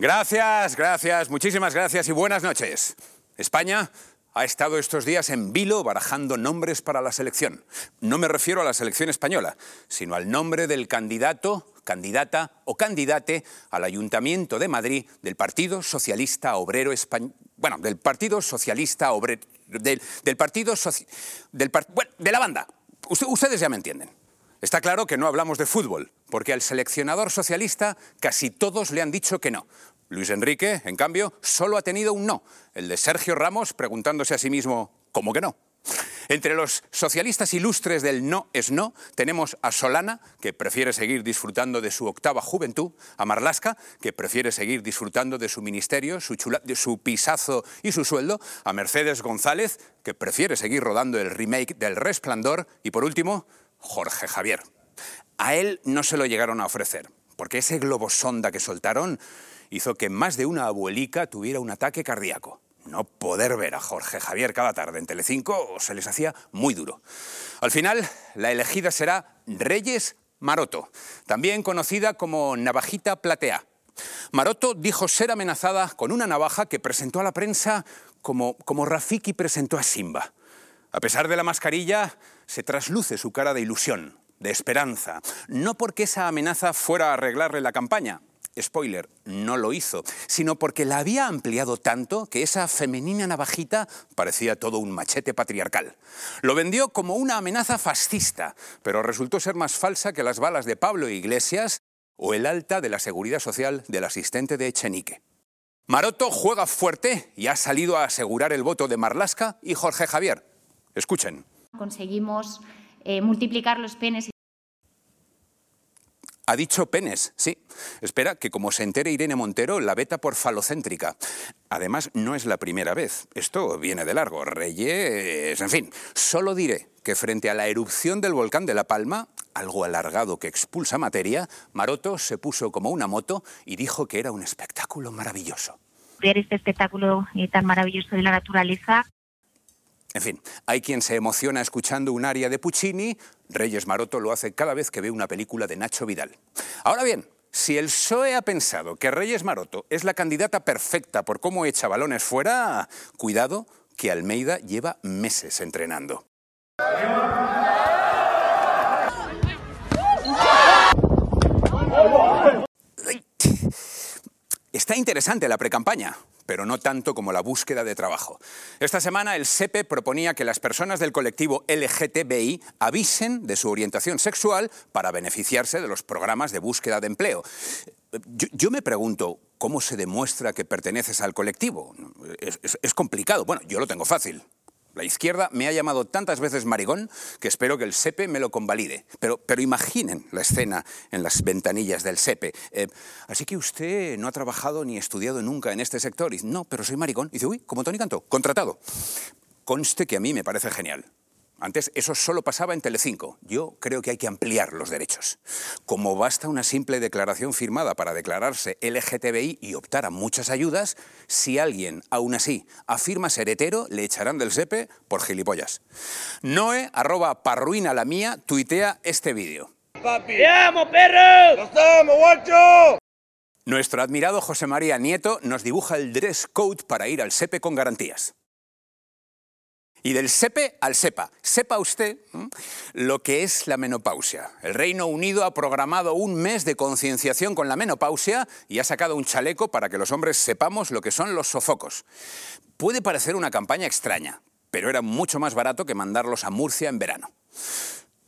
Gracias, gracias, muchísimas gracias y buenas noches. España ha estado estos días en vilo barajando nombres para la selección. No me refiero a la selección española, sino al nombre del candidato, candidata o candidate al Ayuntamiento de Madrid del Partido Socialista Obrero Español. Bueno, del Partido Socialista Obrero. Del, Partido del, bueno, de la banda. ustedes ya me entienden. Está claro que no hablamos de fútbol, porque al seleccionador socialista casi todos le han dicho que no. Luis Enrique, en cambio, solo ha tenido un no, el de Sergio Ramos preguntándose a sí mismo, ¿cómo que no? Entre los socialistas ilustres del no es no, tenemos a Solana, que prefiere seguir disfrutando de su octava juventud, a Marlasca, que prefiere seguir disfrutando de su ministerio, su, su pisazo y su sueldo, a Mercedes González, que prefiere seguir rodando el remake del Resplandor, y por último, Jorge Javier. A él no se lo llegaron a ofrecer, porque ese globo sonda que soltaron hizo que más de una abuelica tuviera un ataque cardíaco. No poder ver a Jorge Javier cada tarde en Telecinco se les hacía muy duro. Al final, la elegida será Reyes Maroto, también conocida como Navajita Platea. Maroto dijo ser amenazada con una navaja que presentó a la prensa como, como Rafiki presentó a Simba. A pesar de la mascarilla, se trasluce su cara de ilusión, de esperanza, no porque esa amenaza fuera a arreglarle la campaña, spoiler, no lo hizo, sino porque la había ampliado tanto que esa femenina navajita parecía todo un machete patriarcal. Lo vendió como una amenaza fascista, pero resultó ser más falsa que las balas de Pablo Iglesias o el alta de la seguridad social del asistente de Echenique. Maroto juega fuerte y ha salido a asegurar el voto de Marlasca y Jorge Javier. Escuchen. Conseguimos eh, multiplicar los penes. Ha dicho penes, sí. Espera que como se entere Irene Montero, la veta por falocéntrica. Además, no es la primera vez. Esto viene de largo. Reyes, en fin. Solo diré que frente a la erupción del volcán de La Palma, algo alargado que expulsa materia, Maroto se puso como una moto y dijo que era un espectáculo maravilloso. Ver este espectáculo eh, tan maravilloso de la naturaleza en fin, hay quien se emociona escuchando un aria de Puccini, Reyes Maroto lo hace cada vez que ve una película de Nacho Vidal. Ahora bien, si el PSOE ha pensado que Reyes Maroto es la candidata perfecta por cómo echa balones fuera, cuidado que Almeida lleva meses entrenando. Está interesante la precampaña pero no tanto como la búsqueda de trabajo. Esta semana el SEPE proponía que las personas del colectivo LGTBI avisen de su orientación sexual para beneficiarse de los programas de búsqueda de empleo. Yo, me pregunto, ¿cómo se demuestra que perteneces al colectivo? es complicado. Bueno, yo lo tengo fácil. La izquierda me ha llamado tantas veces marigón que espero que el SEPE me lo convalide. Pero, pero imaginen la escena en las ventanillas del SEPE. Eh, así que usted no ha trabajado ni estudiado nunca en este sector. Y, no, pero soy marigón. Y dice, uy, como Tony Cantó, contratado. Conste que a mí me parece genial. Antes eso solo pasaba en Telecinco. Yo creo que hay que ampliar los derechos. Como basta una simple declaración firmada para declararse LGTBI y optar a muchas ayudas, si alguien, aún así, afirma ser hetero, le echarán del SEPE por gilipollas. Noe, arroba parruina la mía, tuitea este vídeo. ¡Papi! ¡Te amo, perro! ¡Nos amo, guacho! Nuestro admirado José María Nieto nos dibuja el dress code para ir al SEPE con garantías. Y del SEPE al SEPA. Sepa usted lo que es la menopausia. El Reino Unido ha programado un mes de concienciación con la menopausia y ha sacado un chaleco para que los hombres sepamos lo que son los sofocos. Puede parecer una campaña extraña, pero era mucho más barato que mandarlos a Murcia en verano.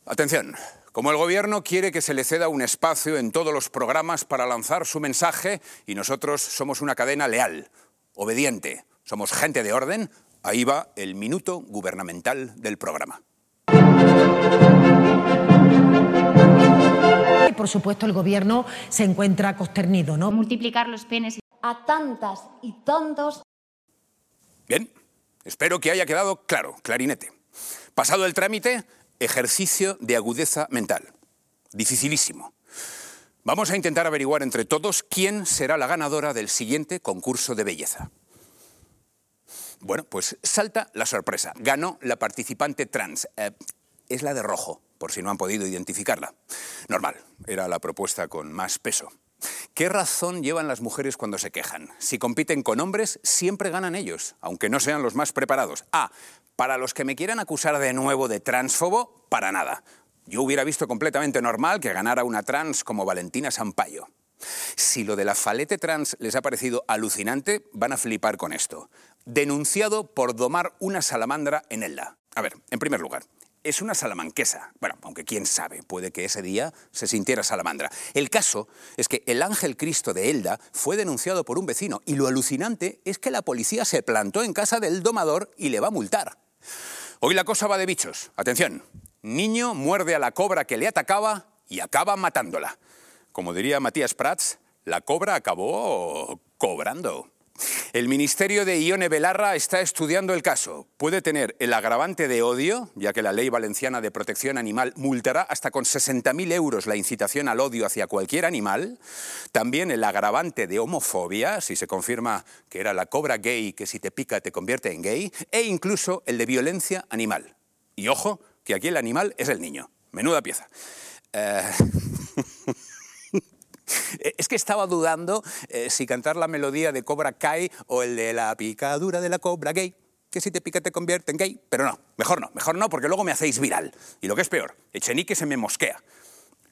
Atención, como el Gobierno quiere que se le ceda un espacio en todos los programas para lanzar su mensaje y nosotros somos una cadena leal, obediente, somos gente de orden, Ahí va el minuto gubernamental del programa. Y por supuesto el gobierno se encuentra consternido, ¿no? Multiplicar los penes a tantas y tantos. Bien, espero que haya quedado claro, clarinete. Pasado el trámite, ejercicio de agudeza mental. Dificilísimo. Vamos a intentar averiguar entre todos quién será la ganadora del siguiente concurso de belleza. Bueno, pues salta la sorpresa. Ganó la participante trans. Eh, es la de rojo, por si no han podido identificarla. Normal, era la propuesta con más peso. ¿Qué razón llevan las mujeres cuando se quejan? Si compiten con hombres, siempre ganan ellos, aunque no sean los más preparados. Ah, para los que me quieran acusar de nuevo de transfobo, para nada. Yo hubiera visto completamente normal que ganara una trans como Valentina Sampaio. Si lo de la falete trans les ha parecido alucinante, van a flipar con esto. Denunciado por domar una salamandra en Elda. A ver, en primer lugar, es una salamanquesa. Bueno, aunque quién sabe, puede que ese día se sintiera salamandra. El caso es que el ángel Cristo de Elda fue denunciado por un vecino y lo alucinante es que la policía se plantó en casa del domador y le va a multar. Hoy la cosa va de bichos. Atención, niño muerde a la cobra que le atacaba y acaba matándola. Como diría Matías Prats, la cobra acabó cobrando. El Ministerio de Ione Belarra está estudiando el caso. Puede tener el agravante de odio, ya que la Ley Valenciana de Protección Animal multará hasta con 60.000 euros la incitación al odio hacia cualquier animal. También el agravante de homofobia, si se confirma que era la cobra gay que si te pica te convierte en gay. E incluso el de violencia animal. Y ojo, que aquí el animal es el niño. Menuda pieza. Eh, Es que estaba dudando eh, si cantar la melodía de Cobra Kai o el de la picadura de la cobra gay, que si te pica te convierte en gay. Pero no, mejor no, mejor no, porque luego me hacéis viral. Y lo que es peor, Echenique se me mosquea.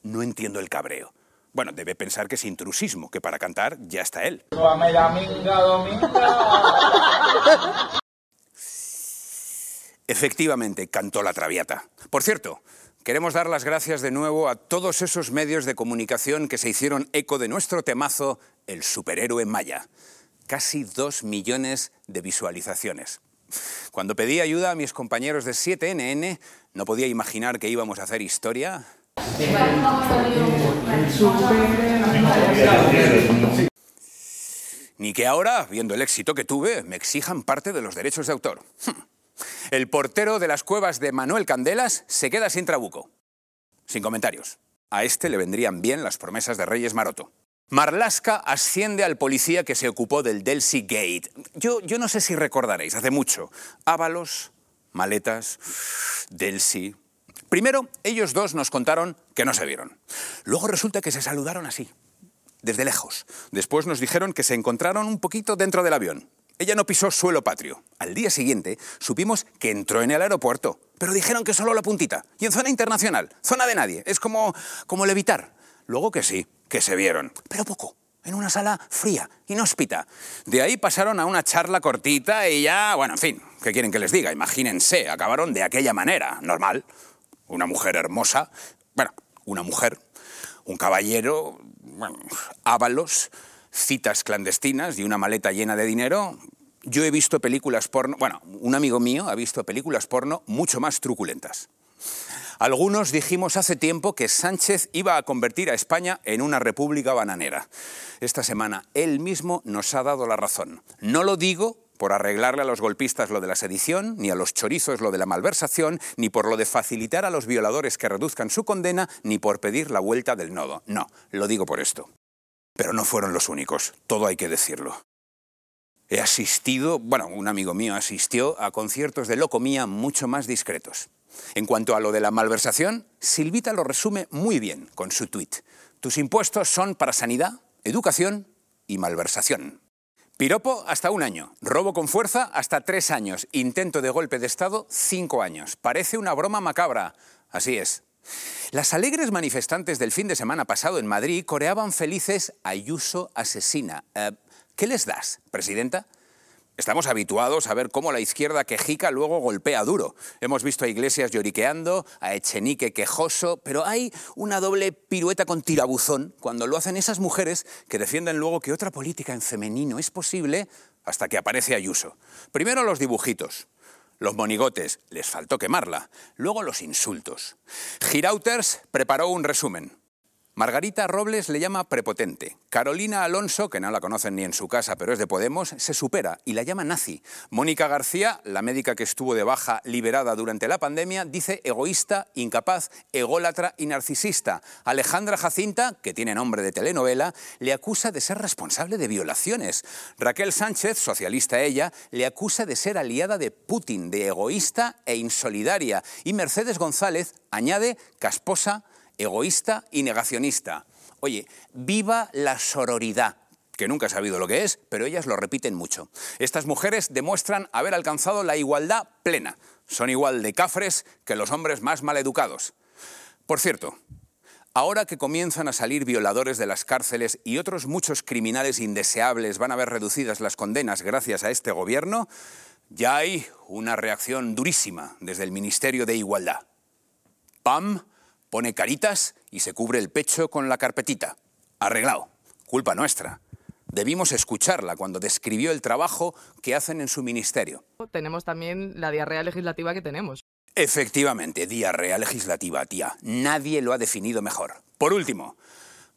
No entiendo el cabreo. Bueno, debe pensar que es intrusismo, que para cantar ya está él. Efectivamente, cantó la traviata. Por cierto, Queremos dar las gracias de nuevo a todos esos medios de comunicación que se hicieron eco de nuestro temazo, el superhéroe maya. Casi dos millones de visualizaciones. Cuando pedí ayuda a mis compañeros de 7NN, no podía imaginar que íbamos a hacer historia. Ni que ahora, viendo el éxito que tuve, me exijan parte de los derechos de autor. El portero de las cuevas de Manuel Candelas se queda sin trabuco. Sin comentarios. A este le vendrían bien las promesas de Reyes Maroto. Marlaska asciende al policía que se ocupó del Delcy Gate. Yo, yo no sé si recordaréis, hace mucho. Ábalos, maletas, Delcy. Primero, ellos dos nos contaron que no se vieron. Luego resulta que se saludaron así, desde lejos. Después nos dijeron que se encontraron un poquito dentro del avión. Ella no pisó suelo patrio. Al día siguiente supimos que entró en el aeropuerto, pero dijeron que solo la puntita. Y en zona internacional, zona de nadie. Es como, como levitar. Luego que sí, que se vieron, pero poco. En una sala fría, inhóspita. De ahí pasaron a una charla cortita y ya, bueno, en fin, ¿qué quieren que les diga? Imagínense, acabaron de aquella manera, normal. Una mujer hermosa, bueno, una mujer, un caballero, bueno, ábalos, citas clandestinas y una maleta llena de dinero, yo he visto películas porno, bueno, un amigo mío ha visto películas porno mucho más truculentas. Algunos dijimos hace tiempo que Sánchez iba a convertir a España en una república bananera. Esta semana él mismo nos ha dado la razón. No lo digo por arreglarle a los golpistas lo de la sedición, ni a los chorizos lo de la malversación, ni por lo de facilitar a los violadores que reduzcan su condena, ni por pedir la vuelta del nodo. No, lo digo por esto. Pero no fueron los únicos, todo hay que decirlo. He asistido, bueno, un amigo mío asistió a conciertos de locomía mucho más discretos. En cuanto a lo de la malversación, Silvita lo resume muy bien con su tuit. Tus impuestos son para sanidad, educación y malversación. Piropo hasta un año, robo con fuerza hasta tres años, intento de golpe de Estado cinco años. Parece una broma macabra. Así es, las alegres manifestantes del fin de semana pasado en Madrid coreaban felices Ayuso asesina. Eh, ¿Qué les das, presidenta? Estamos habituados a ver cómo la izquierda quejica luego golpea duro. Hemos visto a Iglesias lloriqueando, a Echenique quejoso, pero hay una doble pirueta con tirabuzón cuando lo hacen esas mujeres que defienden luego que otra política en femenino es posible hasta que aparece Ayuso. Primero los dibujitos. Los monigotes, les faltó quemarla. Luego los insultos. Girauters preparó un resumen. Margarita Robles le llama prepotente. Carolina Alonso, que no la conocen ni en su casa, pero es de Podemos, se supera y la llama nazi. Mónica García, la médica que estuvo de baja liberada durante la pandemia, dice egoísta, incapaz, ególatra y narcisista. Alejandra Jacinta, que tiene nombre de telenovela, le acusa de ser responsable de violaciones. Raquel Sánchez, socialista ella, le acusa de ser aliada de Putin, de egoísta e insolidaria. Y Mercedes González añade casposa, egoísta y negacionista. Oye, viva la sororidad que nunca he sabido lo que es, pero ellas lo repiten mucho. Estas mujeres demuestran haber alcanzado la igualdad plena. Son igual de cafres que los hombres más maleducados. Por cierto, ahora que comienzan a salir violadores de las cárceles y otros muchos criminales indeseables van a ver reducidas las condenas gracias a este gobierno, ya hay una reacción durísima desde el Ministerio de Igualdad. Pam pone caritas y se cubre el pecho con la carpetita. Arreglado. Culpa nuestra. Debimos escucharla cuando describió el trabajo que hacen en su ministerio. Tenemos también la diarrea legislativa que tenemos. Efectivamente, diarrea legislativa, tía. Nadie lo ha definido mejor. Por último,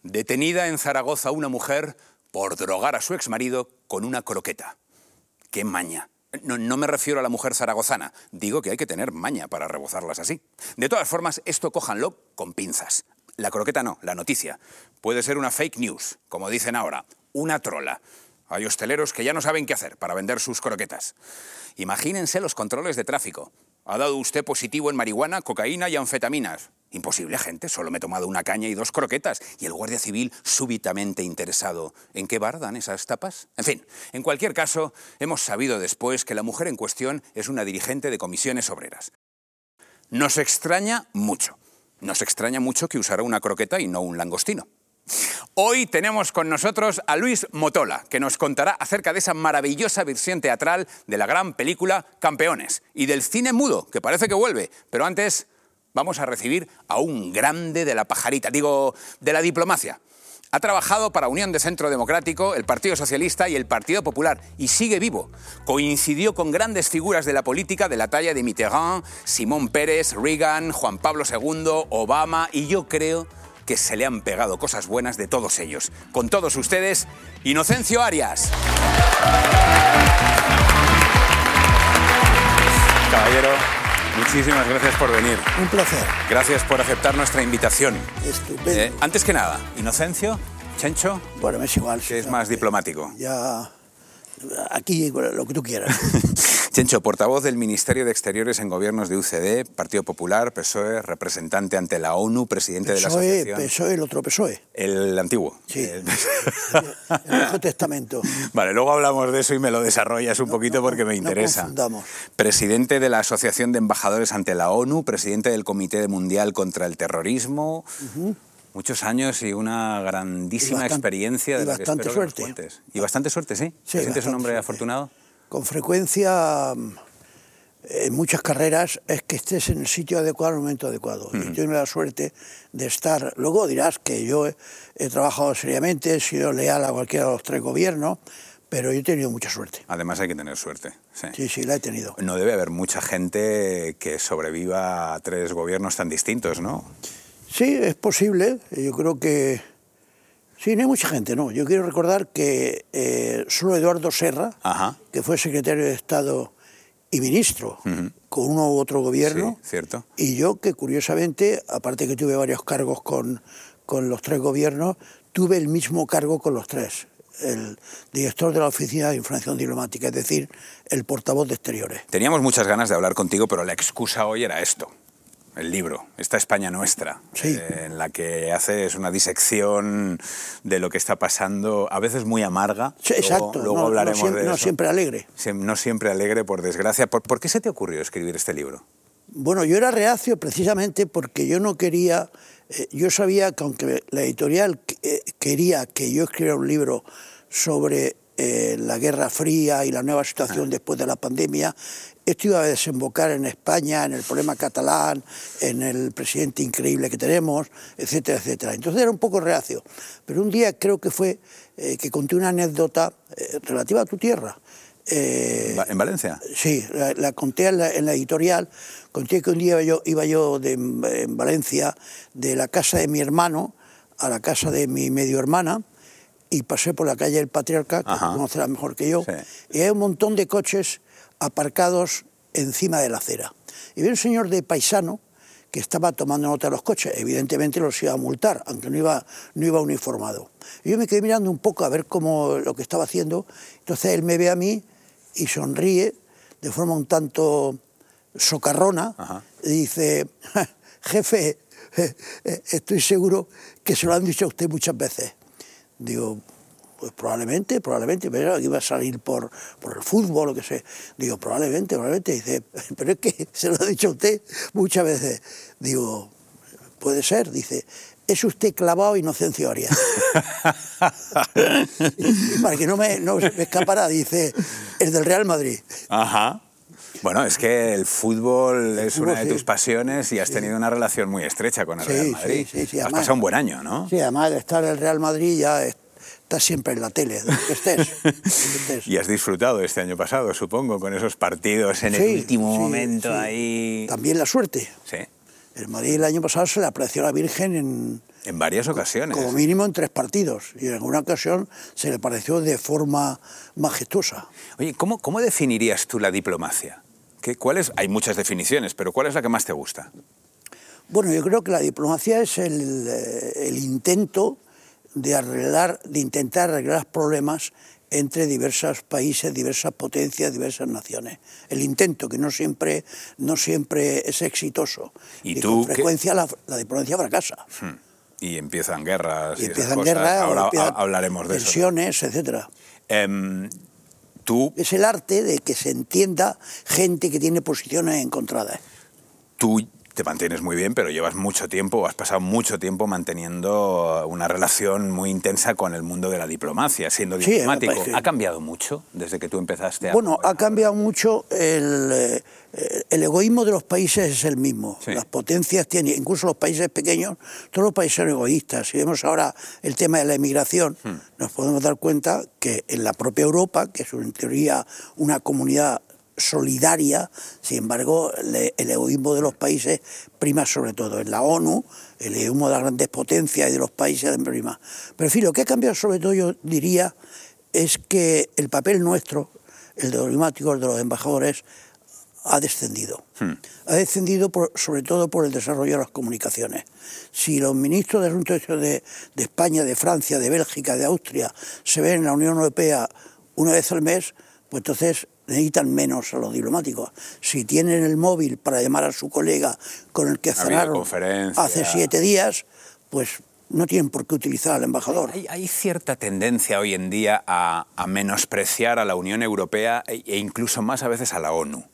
detenida en Zaragoza una mujer por drogar a su exmarido con una croqueta. ¡Qué maña! No, no, me refiero a la mujer zaragozana, digo que hay que tener maña para rebozarlas así. De todas formas, esto cójanlo con pinzas. La croqueta no, la noticia. Puede ser una fake news, como dicen ahora, una trola. Hay hosteleros que ya no saben qué hacer para vender sus croquetas. Imagínense los controles de tráfico. ¿Ha dado usted positivo en marihuana, cocaína y anfetaminas? Imposible, gente, solo me he tomado una caña y dos croquetas. Y el guardia civil súbitamente interesado. ¿En qué bar dan esas tapas? En fin, en cualquier caso, hemos sabido después que la mujer en cuestión es una dirigente de comisiones obreras. Nos extraña mucho. Nos extraña mucho que usara una croqueta y no un langostino. Hoy tenemos con nosotros a Luis Motola, que nos contará acerca de esa maravillosa versión teatral de la gran película Campeones y del cine mudo, que parece que vuelve. Pero antes vamos a recibir a un grande de la pajarita, digo, de la diplomacia. Ha trabajado para Unión de Centro Democrático, el Partido Socialista y el Partido Popular y sigue vivo. Coincidió con grandes figuras de la política de la talla de Mitterrand, Simón Pérez, Reagan, Juan Pablo II, Obama y yo creo que se le han pegado cosas buenas de todos ellos. Con todos ustedes, Inocencio Arias. Caballero, muchísimas gracias por venir. Un placer. Gracias por aceptar nuestra invitación. Estupendo. Eh, antes que nada, Inocencio, Chencho, bueno, me es igual. que es más diplomático. Ya, aquí lo que tú quieras. Chencho, portavoz del Ministerio de Exteriores en gobiernos de UCD, Partido Popular, PSOE, representante ante la ONU, presidente PSOE, de la asociación. PSOE, el otro PSOE. El antiguo. Sí. El, el Viejo Testamento. Vale, luego hablamos de eso y me lo desarrollas un no, poquito no, porque me interesa. No presidente de la Asociación de Embajadores ante la ONU, presidente del Comité Mundial contra el Terrorismo. Uh -huh. Muchos años y una grandísima y bastante, experiencia de y bastante que suerte. Que y bastante suerte, sí. sí ¿Te sientes un hombre suerte. afortunado? Con frecuencia, en muchas carreras, es que estés en el sitio adecuado en el momento adecuado. Uh -huh. Yo tengo la suerte de estar. Luego dirás que yo he, he trabajado seriamente, he sido leal a cualquiera de los tres gobiernos, pero yo he tenido mucha suerte. Además hay que tener suerte. Sí. sí, sí, la he tenido. No debe haber mucha gente que sobreviva a tres gobiernos tan distintos, ¿no? Sí, es posible. Yo creo que... Sí, no hay mucha gente, no. Yo quiero recordar que eh, solo Eduardo Serra, Ajá. que fue secretario de Estado y ministro uh -huh. con uno u otro gobierno, sí, cierto. y yo que curiosamente, aparte que tuve varios cargos con, con los tres gobiernos, tuve el mismo cargo con los tres el director de la Oficina de Información Diplomática, es decir, el portavoz de Exteriores. Teníamos muchas ganas de hablar contigo, pero la excusa hoy era esto, el libro, esta España nuestra, sí. eh, en la que haces una disección de lo que está pasando, a veces muy amarga. Sí, exacto, luego, luego no, hablaremos no siempre, de eso. No siempre alegre. No siempre alegre, por desgracia. ¿Por, ¿Por qué se te ocurrió escribir este libro? Bueno, yo era reacio precisamente porque yo no quería, eh, yo sabía que aunque la editorial eh, quería que yo escribiera un libro sobre eh, la Guerra Fría y la nueva situación ah. después de la pandemia, esto iba a desembocar en España, en el problema catalán, en el presidente increíble que tenemos, etcétera, etcétera. Entonces era un poco reacio. Pero un día creo que fue eh, que conté una anécdota eh, relativa a tu tierra. Eh, ¿En Valencia? Sí, la, la conté en la, en la, editorial. Conté que un día yo, iba yo de, en Valencia de la casa de mi hermano a la casa de mi medio hermana y pasé por la calle del Patriarca, que conocerá mejor que yo, Sí. y hay un montón de coches aparcados encima de la acera. Y vi un señor de paisano que estaba tomando nota de los coches. Evidentemente los iba a multar, aunque no iba, no iba uniformado. Y yo me quedé mirando un poco a ver cómo lo que estaba haciendo. Entonces él me ve a mí y sonríe de forma un tanto socarrona Ajá. y dice, jefe, estoy seguro que se lo han dicho a usted muchas veces. Digo, pues probablemente, probablemente, pero iba a salir por, por el fútbol o que sé. Digo, probablemente, probablemente. Dice, pero es que se lo ha dicho usted muchas veces. Digo, puede ser, dice, es usted clavado Inocencio Arias. y para que no me, no me escapara, dice, el del Real Madrid. Ajá. Bueno, es que el fútbol es fútbol, una de sí. tus pasiones y has tenido una relación muy estrecha con el Sí, Real sí, Madrid. sí, sí, has además- pasado un buen año, ¿no? Sí, además de estar en el Real Madrid ya está siempre en la tele, donde estés. donde estés. Y has disfrutado este año pasado, supongo, con esos partidos en el último sí, momento sí. ahí. También la suerte. Sí, El Madrid el año pasado se le apareció a la Virgen en, en varias ocasiones. como mínimo en tres partidos y en alguna ocasión se le apareció de forma majestuosa. Oye, ¿cómo, cómo definirías tú la diplomacia? ¿Qué, cuál es? Hay muchas definiciones, pero ¿cuál es la que más te gusta? Bueno, yo creo que la diplomacia es el, eh, el intento de arreglar, de intentar arreglar problemas entre diversos países, diversas potencias, diversas naciones. El intento que no siempre, no siempre es exitoso. ¿Y y tú con frecuencia la, la diplomacia fracasa. Hmm. Y empiezan guerras y, empiezan guerras, Ahora hablaremos de eso. tensiones, etcétera. Em, tú, Es el arte de que se entienda gente que tiene posiciones encontradas. tú te mantienes muy bien, pero llevas mucho tiempo, has pasado mucho tiempo manteniendo una relación muy intensa con el mundo de la diplomacia, siendo Sí, diplomático. ¿Ha cambiado mucho desde que tú empezaste a...? Bueno, ha cambiado mucho el, eh, el egoísmo de los países es el mismo. Sí. Las potencias tienen, incluso los países pequeños, todos los países son egoístas. Si vemos ahora el tema de la emigración, Hmm. nos podemos dar cuenta que en la propia Europa, que es en teoría una comunidad solidaria, sin embargo, el egoísmo de los países prima sobre todo. En la ONU, el egoísmo de las grandes potencias y de los países prima. Pero en fin, lo que ha cambiado sobre todo, yo diría, es que el papel nuestro, el de los diplomáticos, de los embajadores, ha descendido. Ha descendido por- sobre todo por el desarrollo de las comunicaciones. Si los ministros de Asuntos Exteriores de, de España, de Francia, de Bélgica, de Austria se ven en la Unión Europea una vez al mes, pues entonces necesitan menos a los diplomáticos. Si tienen el móvil para llamar a su colega con el que videoconferencia. hace siete días, pues no tienen por qué utilizar al embajador. Hay, hay cierta tendencia hoy en día a, a menospreciar a la Unión Europea e, e incluso más a veces a la ONU.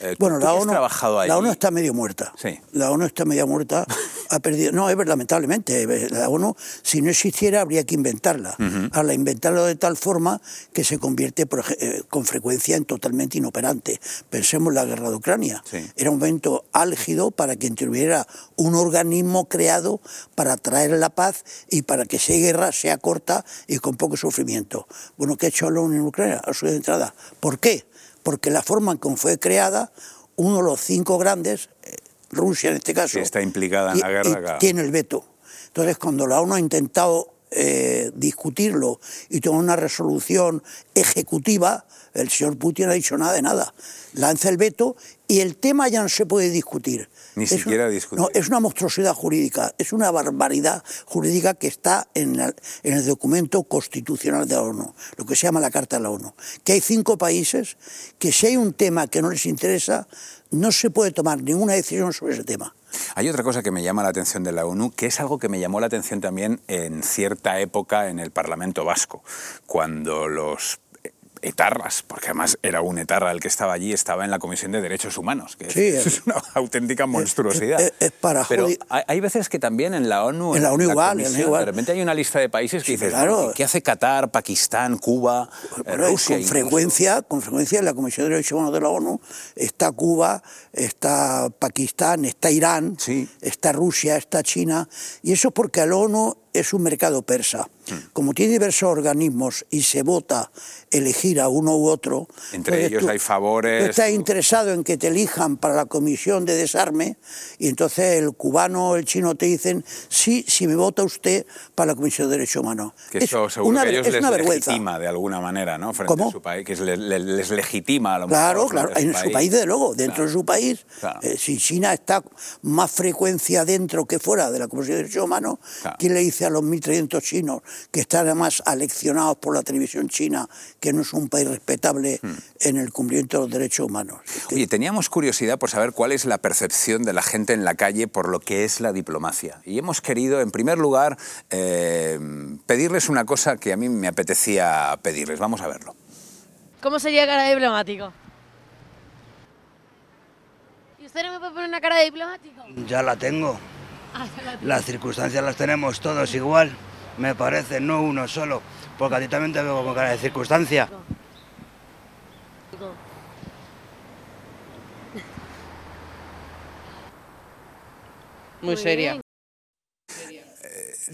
Eh, Bueno, la ONU, trabajado la ONU está medio muerta. Sí. La ONU está medio muerta. Ha perdido. No, es lamentablemente. La ONU, si no existiera, habría que inventarla. Ahora, inventarla de tal forma que se convierte por eh, con frecuencia en totalmente inoperante. Pensemos en la guerra de Ucrania. Sí. Era un momento álgido para que interviniera un organismo creado para traer la paz y para que esa guerra sea corta y con poco sufrimiento. Bueno, ¿qué ha hecho la ONU en Ucrania? A su entrada. ¿Por qué? Porque la forma en que fue creada, uno de los cinco grandes, eh, Rusia en este caso, está implicada en la guerra, tiene el veto. Entonces, cuando la ONU ha intentado eh, discutirlo y tomar una resolución ejecutiva, el señor Putin no ha dicho nada de nada. Lanza el veto y el tema ya no se puede discutir. Ni Es siquiera discutir. No, es una monstruosidad jurídica, es una barbaridad jurídica que está en, la- en el documento constitucional de la ONU, lo que se llama la Carta de la ONU, que hay cinco países que si hay un tema que no les interesa, no se puede tomar ninguna decisión sobre ese tema. Hay otra cosa que me llama la atención de la ONU, que es algo que me llamó la atención también en cierta época en el Parlamento Vasco, cuando los etarras, porque además era un etarra el que estaba allí, estaba en la Comisión de Derechos Humanos, que Sí, es, es- una auténtica monstruosidad. es- es para Pero hay, veces que también en la ONU, En la ONU igual, en la comisión, igual. de repente hay una lista de países que Sí, dices, claro. ¿qué hace Qatar, Pakistán, Cuba, eh, Rusia? con frecuencia, con frecuencia en la Comisión de Derechos Humanos de la ONU está Cuba, está Pakistán, está Irán, Sí. está Rusia, está China, y eso es porque la ONU es un mercado persa. Hmm. Como tiene diversos organismos y se vota elegir a uno u otro. Entre entonces ellos hay favores, Tú estás interesado en que te elijan para la comisión de desarme y entonces el cubano o el chino te dicen, sí, si me vota usted para la comisión de derechos humanos. Que Es eso seguro una que ellos es les una vergüenza. legitima de alguna manera, ¿no? Frente ¿Cómo? a su país, que les, les- les legitima a lo mejor. Claro, frente claro, a en su país, desde luego, dentro Claro. de su país, Claro. eh, si China está más frecuencia dentro que fuera de la Comisión de Derechos Humanos, Claro. ¿quién le dice hacia los 1.300 chinos, que están además aleccionados por la televisión china, que no es un país respetable Hmm. en el cumplimiento de los derechos humanos. Oye, teníamos curiosidad por saber cuál es la percepción de la gente en la calle por lo que es la diplomacia. Y hemos querido, en primer lugar, eh, pedirles una cosa que a mí me apetecía pedirles. Vamos a verlo. ¿Cómo sería cara de diplomático? ¿Y usted no me puede poner una cara de diplomático? Ya la tengo. Las circunstancias las tenemos todos igual, me parece, no uno solo. Porque a ti también te veo con cara de circunstancia. Muy seria.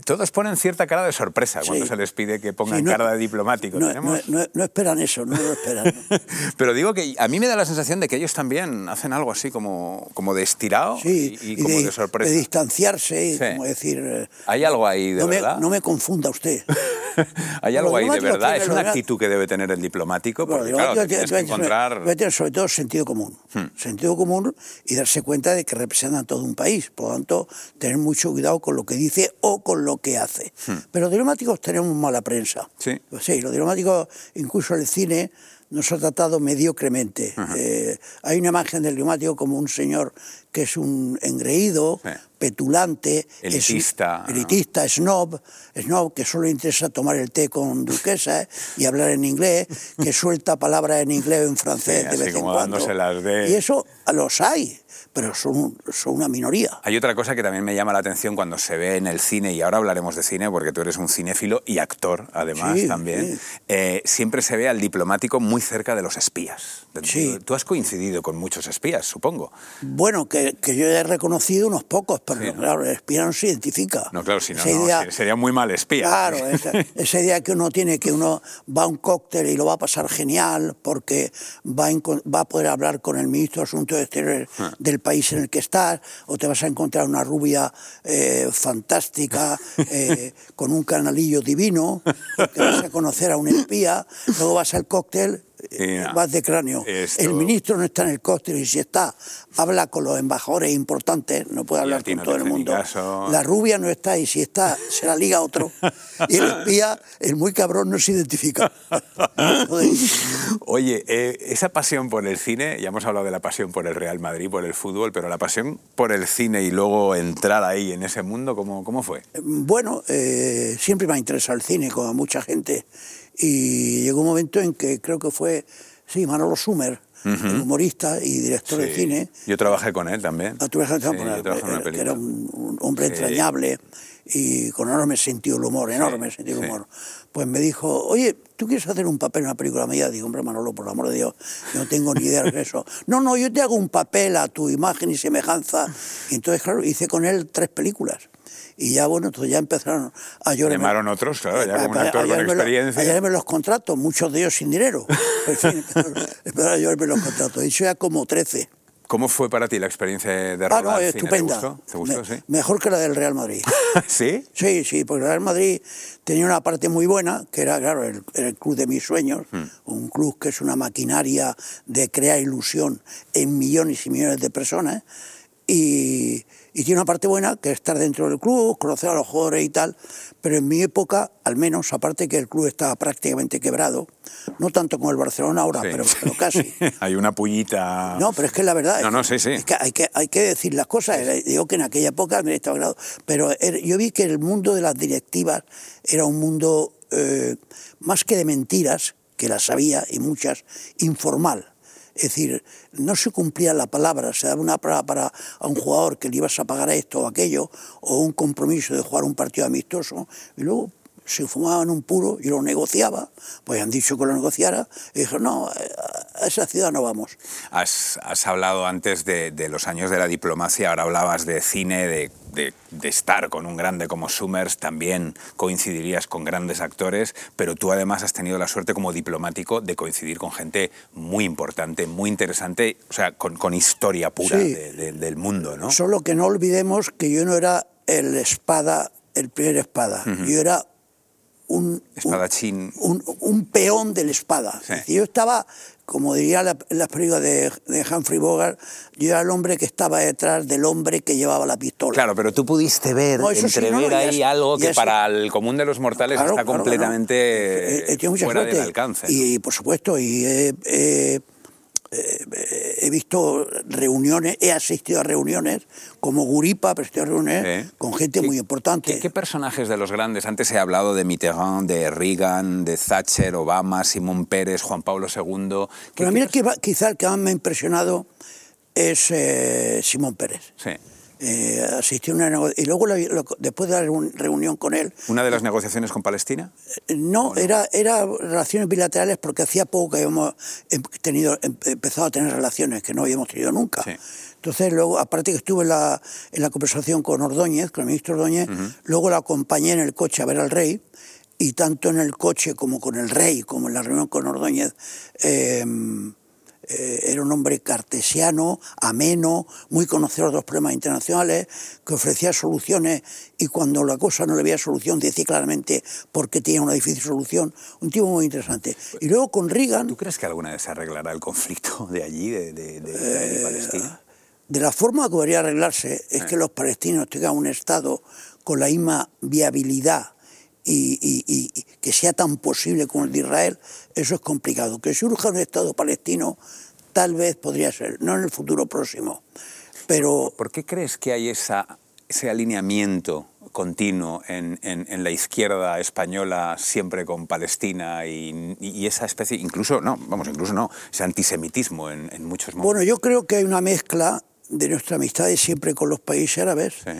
Todos ponen cierta cara de sorpresa cuando se les pide que pongan Sí, no- cara de diplomático. No, no- esperan eso, no lo esperan. Pero digo que a mí me da la sensación de que ellos también hacen algo así como, como de estirado Sí, y, y como de, sorpresa. de distanciarse, y como decir... eh, Hay algo ahí de me, verdad. no me confunda usted. Hay algo ahí de verdad. Es una actitud que debe tener el diplomático porque, claro, te tienes que encontrar... Hmm. debe tener sobre todo sentido común. Sentido común y darse cuenta de que representan todo un país. Por lo tanto, tener mucho cuidado con lo que dice o con lo que hace. Pero los diplomáticos tenemos mala prensa. Hmm. Sí. Sí, los diplomáticos, incluso el cine, nos ha tratado mediocremente. Eh, hay una imagen del diplomático como un señor que es un engreído, Sí. petulante, Elitista, elitista, snob, snob, que solo interesa tomar el té con duquesa y hablar en inglés, que suelta palabras en inglés o en francés Sí, de vez en cuando. dándoselas de- Y eso los hay, pero son, son una minoría. Hay otra cosa que también me llama la atención cuando se ve en el cine, y ahora hablaremos de cine porque tú eres un cinéfilo y actor, además, Sí, también. sí. eh, siempre se ve al diplomático muy cerca de los espías. Sí. Tú has coincidido con muchos espías, supongo. Bueno, que, que yo he reconocido unos pocos, pero ¿no? claro, el espía no se identifica. No, claro, si no, no, sería muy mal espía. Claro, esa, esa idea que uno tiene, que uno va a un cóctel y lo va a pasar genial porque va a, va a poder hablar con el ministro de Asuntos Exteriores Ah. del país en el que estás, o te vas a encontrar una rubia eh, fantástica eh, con un canalillo divino, porque vas a conocer a un espía, luego vas al cóctel. Eh. Vas de cráneo. Esto- El ministro no está en el cóctel y si está, habla con los embajadores importantes, no puede hablar con no todo el mundo. caso. La rubia no está y si está, se la liga otro. Y el espía, el muy cabrón, no se identifica. Oye, eh, esa pasión por el cine, ya hemos hablado de la pasión por el Real Madrid, por el fútbol, pero la pasión por el cine y luego entrar ahí en ese mundo, ¿cómo, cómo fue? Bueno, eh, siempre me ha interesado el cine, como a mucha gente. Y llegó un momento en que creo que fue, sí, Manolo Sumer, el humorista y director de Sí. cine, Yo trabajé con él también. Ah, tú que Sí, una era- que película. era un, un hombre Sí. entrañable y con enorme sentido del humor, enorme sentido del humor. Pues me dijo, oye, ¿tú quieres hacer un papel en una película mía? Digo, hombre, Manolo, por el amor de Dios, yo no tengo ni idea de eso. No, no, yo te hago un papel a tu imagen y semejanza. Y entonces, claro, hice con él tres películas. Y ya, bueno, entonces ya empezaron a llorar. Llamaron otros, claro, ya a- como un actor con experiencia. A llevarme los contratos, muchos de ellos sin dinero. En fin, empezaron a llevarme los contratos. Y eso ya como 13. ¿Cómo fue para ti la experiencia de Ah, rodar no, cine? estupenda. ¿Te gustó? ¿Te gustó, Me- sí? Mejor que la del Real Madrid. ¿Sí? Sí, sí, porque el Real Madrid tenía una parte muy buena, que era, claro, el, el club de mis sueños, Hmm. un club que es una maquinaria de crear ilusión en millones y millones de personas, y, y tiene una parte buena, que es estar dentro del club, conocer a los jugadores y tal, pero en mi época, al menos, aparte que el club estaba prácticamente quebrado, no tanto como el Barcelona ahora, Sí. pero, pero casi. Hay una pullita. No, pero es que la verdad. No, es no, sí, sí. es que hay, que hay que decir las cosas. Eh, Digo que en aquella época me estaba grado. Pero er- yo vi que el mundo de las directivas era un mundo eh, más que de mentiras, que las había y muchas, informal. Es decir, no se cumplía la palabra, se daba una palabra para a un jugador que le ibas a pagar esto o aquello, o un compromiso de jugar un partido amistoso, y luego se fumaban un puro, yo lo negociaba, pues han dicho que lo negociara, y dije, no, a esa ciudad no vamos. Has, has hablado antes de, de los años de la diplomacia, ahora hablabas de cine, de, de- de estar con un grande como Summers, también coincidirías con grandes actores, pero tú además has tenido la suerte como diplomático de coincidir con gente muy importante, muy interesante, o sea, con, con historia pura Sí. del mundo, ¿no? Solo que no olvidemos que yo no era el espada, el primer espada, yo era un, Espadachín. un, un peón de la espada. Sí. Es decir, yo estaba como diría la, las películas de, de Humphrey Bogart, yo era el hombre que estaba detrás del hombre que llevaba la pistola. Claro, pero tú pudiste ver, No, eso sí, entrever no, ahí es- algo que es- para el común de los mortales Claro, está claro, completamente he tenido mucha fuera del alcance. Y, por supuesto, y he, he- he- visto reuniones, he asistido a reuniones como Guripa, pero asistido a reuniones con gente ¿Qué- muy importante. ¿Qué, qué personajes de los grandes? Antes he hablado de Mitterrand, de Reagan, de Thatcher, Obama, Simón Pérez, Juan Pablo II. ¿Qué- Pero a mí quizá el que más me ha impresionado es eh, Simón Pérez. Sí. Eh, asistí a una y luego la- después de la reun- reunión con él, ¿Una de las negociaciones con Palestina? eh, no, Era, era relaciones bilaterales porque hacía poco que habíamos em- tenido, em- empezado a tener relaciones que no habíamos tenido nunca. Sí. Entonces, luego, aparte que estuve en la, en la conversación con Ordóñez, con el ministro Ordóñez, luego la acompañé en el coche a ver al rey, y tanto en el coche como con el rey, como en la reunión con Ordóñez, eh, eh, era un hombre cartesiano, ameno, muy conocedor de los problemas internacionales, que ofrecía soluciones y cuando la cosa no le veía solución decía claramente por qué tenía una difícil solución. Un tipo muy interesante. Y luego con Reagan, ¿Tú crees que alguna vez se arreglará el conflicto de allí, de, de- Eh, Palestina? de la forma que debería arreglarse es que los palestinos tengan un Estado con la misma viabilidad y, y- y- que sea tan posible como el de Israel, eso es complicado. Que surja un Estado palestino tal vez podría ser, no en el futuro próximo, pero ¿Por qué crees que hay esa, ese alineamiento continuo en, en- en la izquierda española siempre con Palestina y, y esa especie, incluso, no, vamos, incluso no, ese antisemitismo en, en muchos momentos? Bueno, yo creo que hay una mezcla de nuestra amistad de siempre con los países árabes, Sí.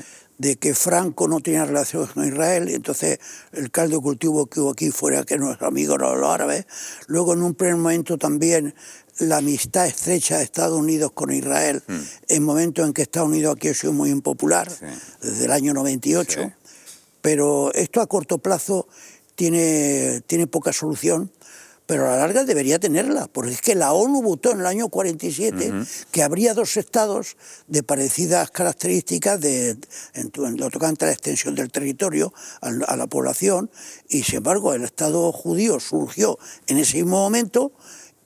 De que Franco no tenía relaciones con Israel, y entonces el caldo de cultivo que hubo aquí fuera que nuestros amigos eran los árabes. Luego, en un primer momento, también la amistad estrecha de Estados Unidos con Israel, en momentos en que Estados Unidos aquí ha sido muy impopular, Sí. desde el año 98. Sí. Pero esto a corto plazo tiene, tiene poca solución, pero a la larga debería tenerla, porque es que la ONU votó en el año 47 que habría dos estados de parecidas características de, en, lo tocante a la extensión del territorio, al- a, la población, y sin embargo el Estado judío surgió en ese mismo momento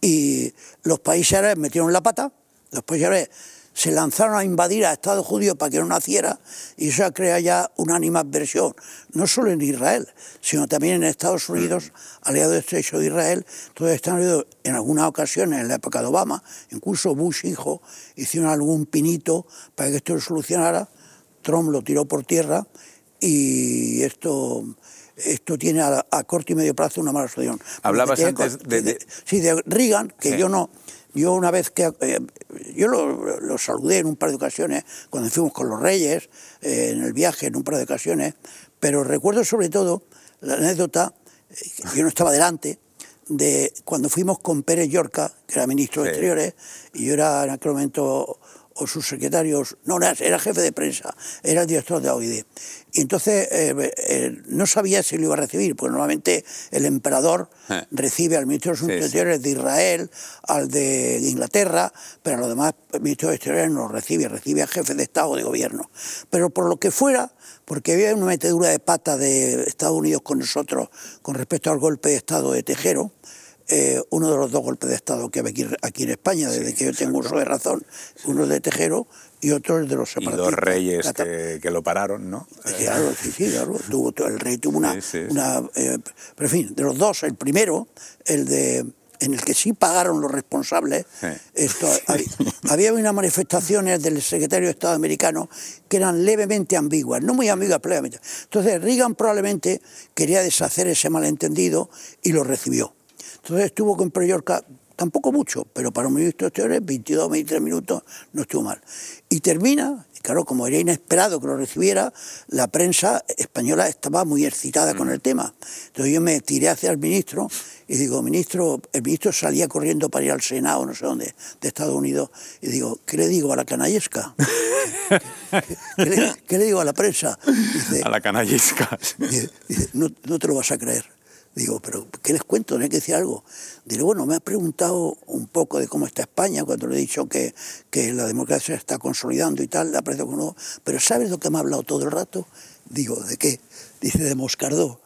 y los países árabes metieron la pata, los países árabes se lanzaron a invadir a Estados judíos para que no naciera y eso ha creado ya una animadversión, no solo en Israel, sino también en Estados Unidos, aliado estrecho de Israel. Entonces Unidos, en algunas ocasiones, en la época de Obama, incluso Bush hijo, hicieron algún pinito para que esto se solucionara, Trump lo tiró por tierra y esto... Esto tiene a, a corto y medio plazo una mala solución. Hablabas antes de- de- Sí, de Reagan, que Sí. yo no... Yo una vez que... eh, yo lo, lo saludé en un par de ocasiones, cuando fuimos con los reyes, eh, en el viaje, en un par de ocasiones, pero recuerdo sobre todo la anécdota, eh, que yo no estaba delante, de cuando fuimos con Pérez Llorca, que era ministro de. Exteriores, y yo era en aquel momento o sus secretarios, no, era, era jefe de prensa, era el director de OID. Y entonces eh, eh, no sabía si lo iba a recibir, porque normalmente el emperador Eh. recibe al ministro de Asuntos Sí, sí. Exteriores de Israel, al de Inglaterra, pero a los demás ministros de Exteriores no lo recibe, recibe al jefe de Estado o de Gobierno. Pero por lo que fuera, porque había una metedura de pata de Estados Unidos con nosotros con respecto al golpe de Estado de Tejero, eh, uno de los dos golpes de Estado que hay aquí, aquí en España, desde que yo tengo uso de razón, uno es de Tejero y otro es de los Y separatistas. dos reyes que, que lo pararon, ¿no? Sí, Claro, sí, sí, claro. Tuvo, el rey tuvo una... Sí, sí, sí. una, eh, pero en fin, de los dos, el primero, el de en el que sí pagaron los responsables, esto, había, había unas manifestaciones del secretario de Estado americano que eran levemente ambiguas, no muy ambiguas, pero levemente. Entonces Reagan probablemente quería deshacer ese malentendido y lo recibió. Entonces estuvo con Peyorca, tampoco mucho, pero para un ministro de Exteriores, 22, 23 minutos, no estuvo mal. Y termina, y claro, como era inesperado que lo recibiera, la prensa española estaba muy excitada con el tema. Entonces yo me tiré hacia el ministro y digo, ministro, el ministro salía corriendo para ir al Senado, no sé dónde, de Estados Unidos, y digo, ¿qué le digo a la canallesca? ¿Qué le, qué le digo a la prensa? Dice, A la canallesca. Dice, dice, no, no te lo vas a creer. Digo, pero ¿qué les cuento? Tenía que decir algo. Digo, bueno, me ha preguntado un poco de cómo está España, cuando le he dicho que, que la democracia se está consolidando y tal, le ha parecido que no. Pero ¿sabes lo que me ha hablado todo el rato? Digo, ¿de qué? Dice, de Moscardó.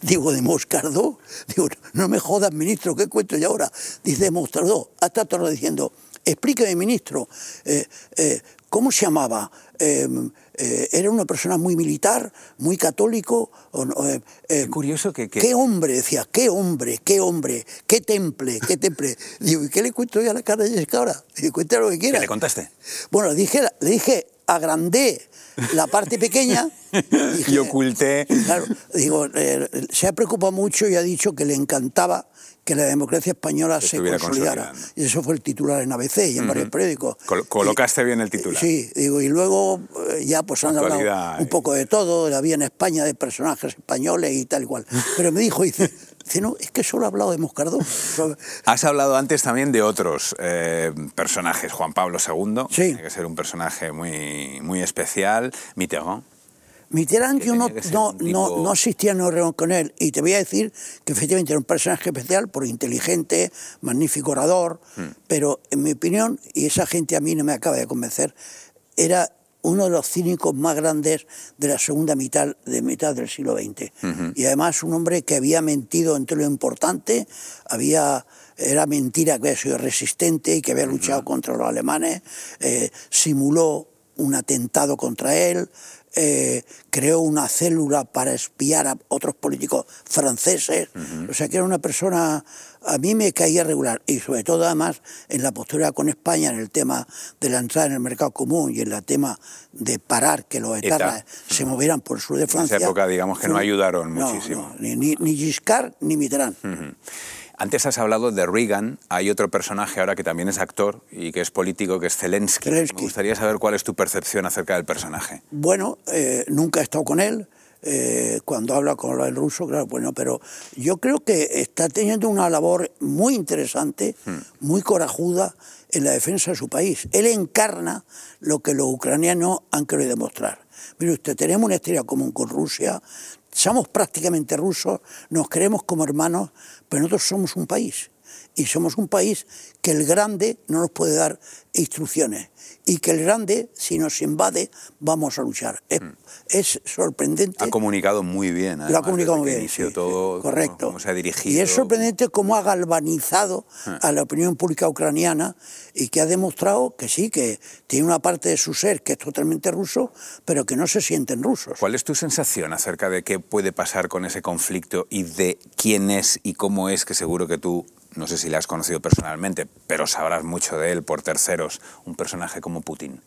Digo, de Moscardó. Digo, no me jodas, ministro, ¿qué cuento yo ahora? Dice, de Moscardó. Hasta todo diciendo, explíqueme, ministro, eh, eh, ¿cómo se llamaba? Eh, eh, era una persona muy militar, muy católico. eh, eh, Qué curioso que... que- ¿Qué hombre? Decía, qué hombre, qué hombre, qué temple, qué temple. Digo, ¿y qué le cuento yo a la cara de Jessica ahora? Digo, cuenta lo que ¿Qué quiera. le contaste? Bueno, le dije, le dije, agrandé la parte pequeña. Y oculté... Claro, digo, eh, se ha preocupado mucho y ha dicho que le encantaba que la democracia española se consolidara. Y eso fue el titular en ABC y en varios periódicos. Col- colocaste bien el titular. Sí, digo, y luego eh, ya pues han hablado un poco de todo, la vida en España de personajes españoles y tal y cual. Pero me dijo, dice, dice no, es que solo ha hablado de Moscardó. Solo- Has hablado antes también de otros eh, personajes. Juan Pablo II, Sí. tiene que ser un personaje muy, muy especial. Mitterrand. Mitterrand Que yo no, no, un no, tipo- no asistía a una reunión con él y te voy a decir que efectivamente era un personaje especial por inteligente, magnífico orador, Hmm. pero en mi opinión, y esa gente a mí no me acaba de convencer, era uno de los cínicos más grandes de la segunda mitad, de mitad del siglo XX. Y además un hombre que había mentido entre lo importante, había era mentira que había sido resistente y que había luchado contra los alemanes, eh, simuló un atentado contra él, eh, creó una célula para espiar a otros políticos franceses, o sea que era una persona, a mí me caía regular, y sobre todo además en la postura con España, en el tema de la entrada en el mercado común y en el tema de parar que los ETA. etarras se movieran por el sur de esa Francia. época, digamos, que no ayudaron no, muchísimo. no, ni, ni, ni Giscard ni Mitterrand. Antes has hablado de Reagan. Hay otro personaje ahora que también es actor y que es político, que es Zelensky. Zelensky. Me gustaría saber cuál es tu percepción acerca del personaje. Bueno, eh, nunca he estado con él. eh, cuando habla con el ruso, claro, bueno, pero yo creo que está teniendo una labor muy interesante, muy corajuda en la defensa de su país. Él encarna lo que los ucranianos han querido demostrar. Mire usted, tenemos una historia común con Rusia, somos prácticamente rusos, nos creemos como hermanos, pero nosotros somos un país. Y somos un país que el grande no nos puede dar instrucciones. Y que el grande, si nos invade, vamos a luchar. Es, es sorprendente. Ha comunicado muy bien. Lo ha comunicado muy bien. sí, todo, sí, correcto. cómo se ha dirigido. Y es sorprendente cómo ha galvanizado a la opinión pública ucraniana y que ha demostrado que sí, que tiene una parte de su ser que es totalmente ruso, pero que no se sienten rusos. ¿Cuál es tu sensación acerca de qué puede pasar con ese conflicto y de quién es y cómo es, que seguro que tú, no sé si le has conocido personalmente, pero sabrás mucho de él por terceros, un personaje como Putin?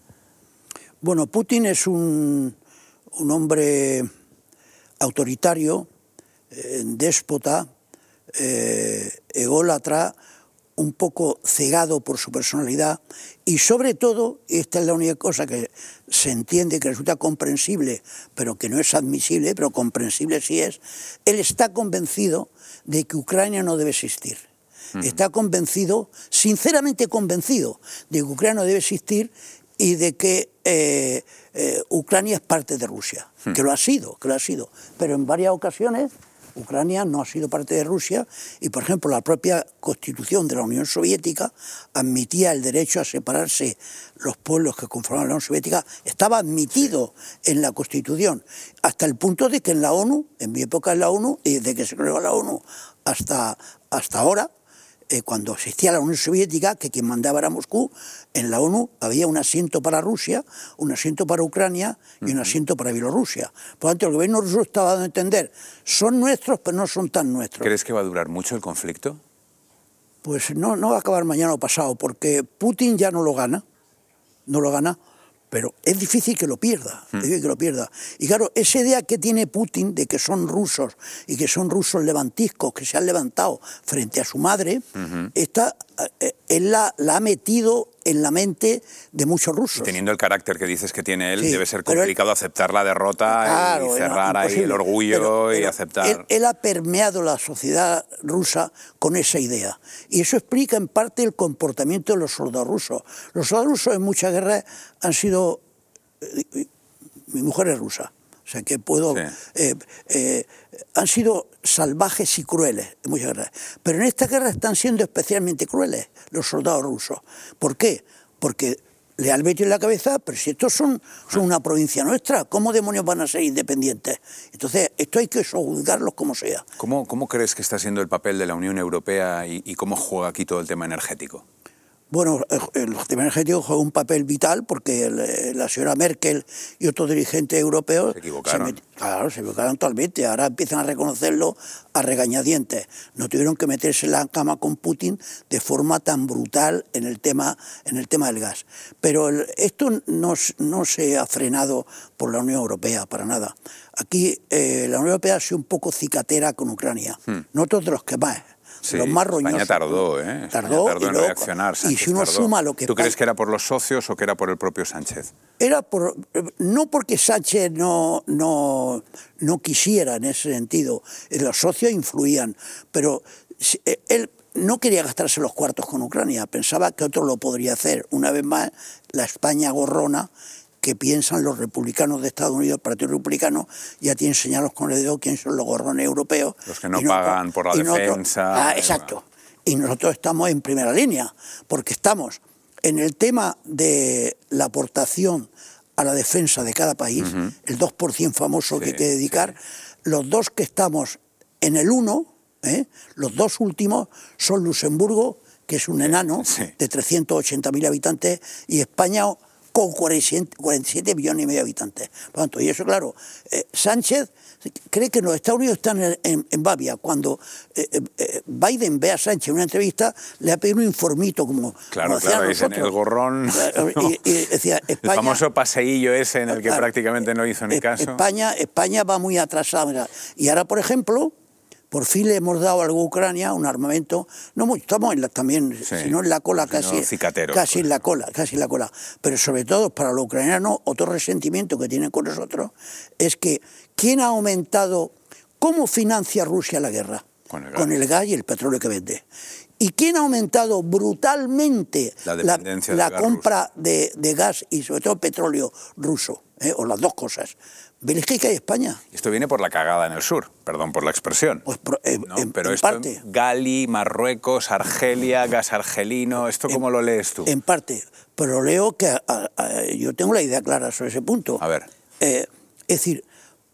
Bueno, Putin es un, un hombre autoritario, eh, déspota, eh, ególatra, un poco cegado por su personalidad y sobre todo, y esta es la única cosa que se entiende, que resulta comprensible, pero que no es admisible, pero comprensible sí es, él está convencido de que Ucrania no debe existir. Está convencido, sinceramente convencido, de que Ucrania no debe existir y de que eh, eh, Ucrania es parte de Rusia, que lo ha sido, que lo ha sido. Pero en varias ocasiones Ucrania no ha sido parte de Rusia y, por ejemplo, la propia constitución de la Unión Soviética admitía el derecho a separarse los pueblos que conformaban la Unión Soviética, estaba admitido en la constitución, hasta el punto de que en la ONU, en mi época en la ONU, y desde que se creó la ONU hasta, hasta ahora, eh, cuando existía la Unión Soviética, que quien mandaba era Moscú, en la ONU había un asiento para Rusia, un asiento para Ucrania y un asiento para Bielorrusia. Por lo tanto, el gobierno ruso estaba dando a entender, son nuestros, pero no son tan nuestros. ¿Crees que va a durar mucho el conflicto? Pues no, no va a acabar mañana o pasado, porque Putin ya no lo gana, no lo gana, pero es difícil que lo pierda, es difícil que lo pierda. Y claro, esa idea que tiene Putin de que son rusos y que son rusos levantiscos, que se han levantado frente a su madre, esta, eh, él la, la ha metido en la mente de muchos rusos. Teniendo el carácter que dices que tiene él, Sí, debe ser él- complicado aceptar la derrota Claro, y cerrar ahí el orgullo Pero- y aceptar. Él, él ha permeado la sociedad rusa con esa idea. Y eso explica en parte el comportamiento de los soldados rusos. Los soldados rusos en muchas guerras han sido... eh, Mi mujer es rusa. O sea que puedo... Sí. eh, eh, han sido salvajes y crueles en muchas guerras. Pero en esta guerra están siendo especialmente crueles los soldados rusos. ¿Por qué? Porque le han metido en la cabeza, pero si estos son, son una provincia nuestra, ¿cómo demonios van a ser independientes? Entonces, esto hay que juzgarlos como sea. ¿Cómo, ¿Cómo crees que está siendo el papel de la Unión Europea y, y cómo juega aquí todo el tema energético? Bueno, el tema energético juega un papel vital porque el- la señora Merkel y otros dirigentes europeos Se equivocaron. met- claro, se equivocaron totalmente. Ahora empiezan a reconocerlo a regañadientes. No tuvieron que meterse en la cama con Putin de forma tan brutal en el tema, en el tema del gas. Pero el- esto no, no se ha frenado por la Unión Europea, para nada. Aquí eh, la Unión Europea ha sido un poco cicatera con Ucrania. Nosotros de los que más. Sí, los más España roñosos. tardó, ¿eh? España Tardó, tardó y en luego- reaccionar. y Sánchez si uno tardó. suma lo que ¿Tú crees que era por los socios o que era por el propio Sánchez? era por, no porque Sánchez no, no, no quisiera en ese sentido, eh, los socios influían, pero eh, él no quería gastarse los cuartos con Ucrania, pensaba que otro lo podría hacer. Una vez más, la España gorrona que piensan los republicanos de Estados Unidos, el Partido Republicano, ya tienen señalos con el dedo quién son los gorrones europeos. Los que no pagan por la nosotros- defensa, Ah, exacto. Y nosotros estamos en primera línea, porque estamos en el tema de la aportación a la defensa de cada país, el 2% famoso que hay que dedicar, los dos que estamos en el 1, ¿eh? los dos últimos son Luxemburgo, que es un enano sí. de 380.000 habitantes, y España con 47, 47 millones y medio de habitantes. Por tanto, y eso, claro, eh, Sánchez cree que los Estados Unidos están en, en- en Babia. Cuando eh, eh, Biden ve a Sánchez en una entrevista, le ha pedido un informito como, Claro, como claro, dicen el gorrón. Claro, ¿no? y, y decía, el famoso paseillo ese en el que Claro. prácticamente no hizo ni caso. España, España va muy atrasada. Y ahora, por ejemplo, por fin le hemos dado algo a Ucrania, un armamento. No mucho, estamos en la- también, Sí. si no en la cola, casi, casi en pues. la cola, casi en la cola. Pero sobre todo para los ucranianos, otro resentimiento que tienen con nosotros es que ¿quién ha aumentado, cómo financia Rusia la guerra? Con el gas. y el petróleo que vende. ¿Y quién ha aumentado brutalmente La compra de, de gas y sobre todo petróleo ruso? eh, o las dos cosas. Bélgica y España. Esto viene por la cagada en el sur, perdón por la expresión. Pues pro- eh, ¿no? en, Pero en esto parte. Gali, Marruecos, Argelia, gas argelino, ¿esto cómo lo lees tú? En parte. Pero leo que a- a- yo tengo la idea clara sobre ese punto. A ver. Eh, es decir,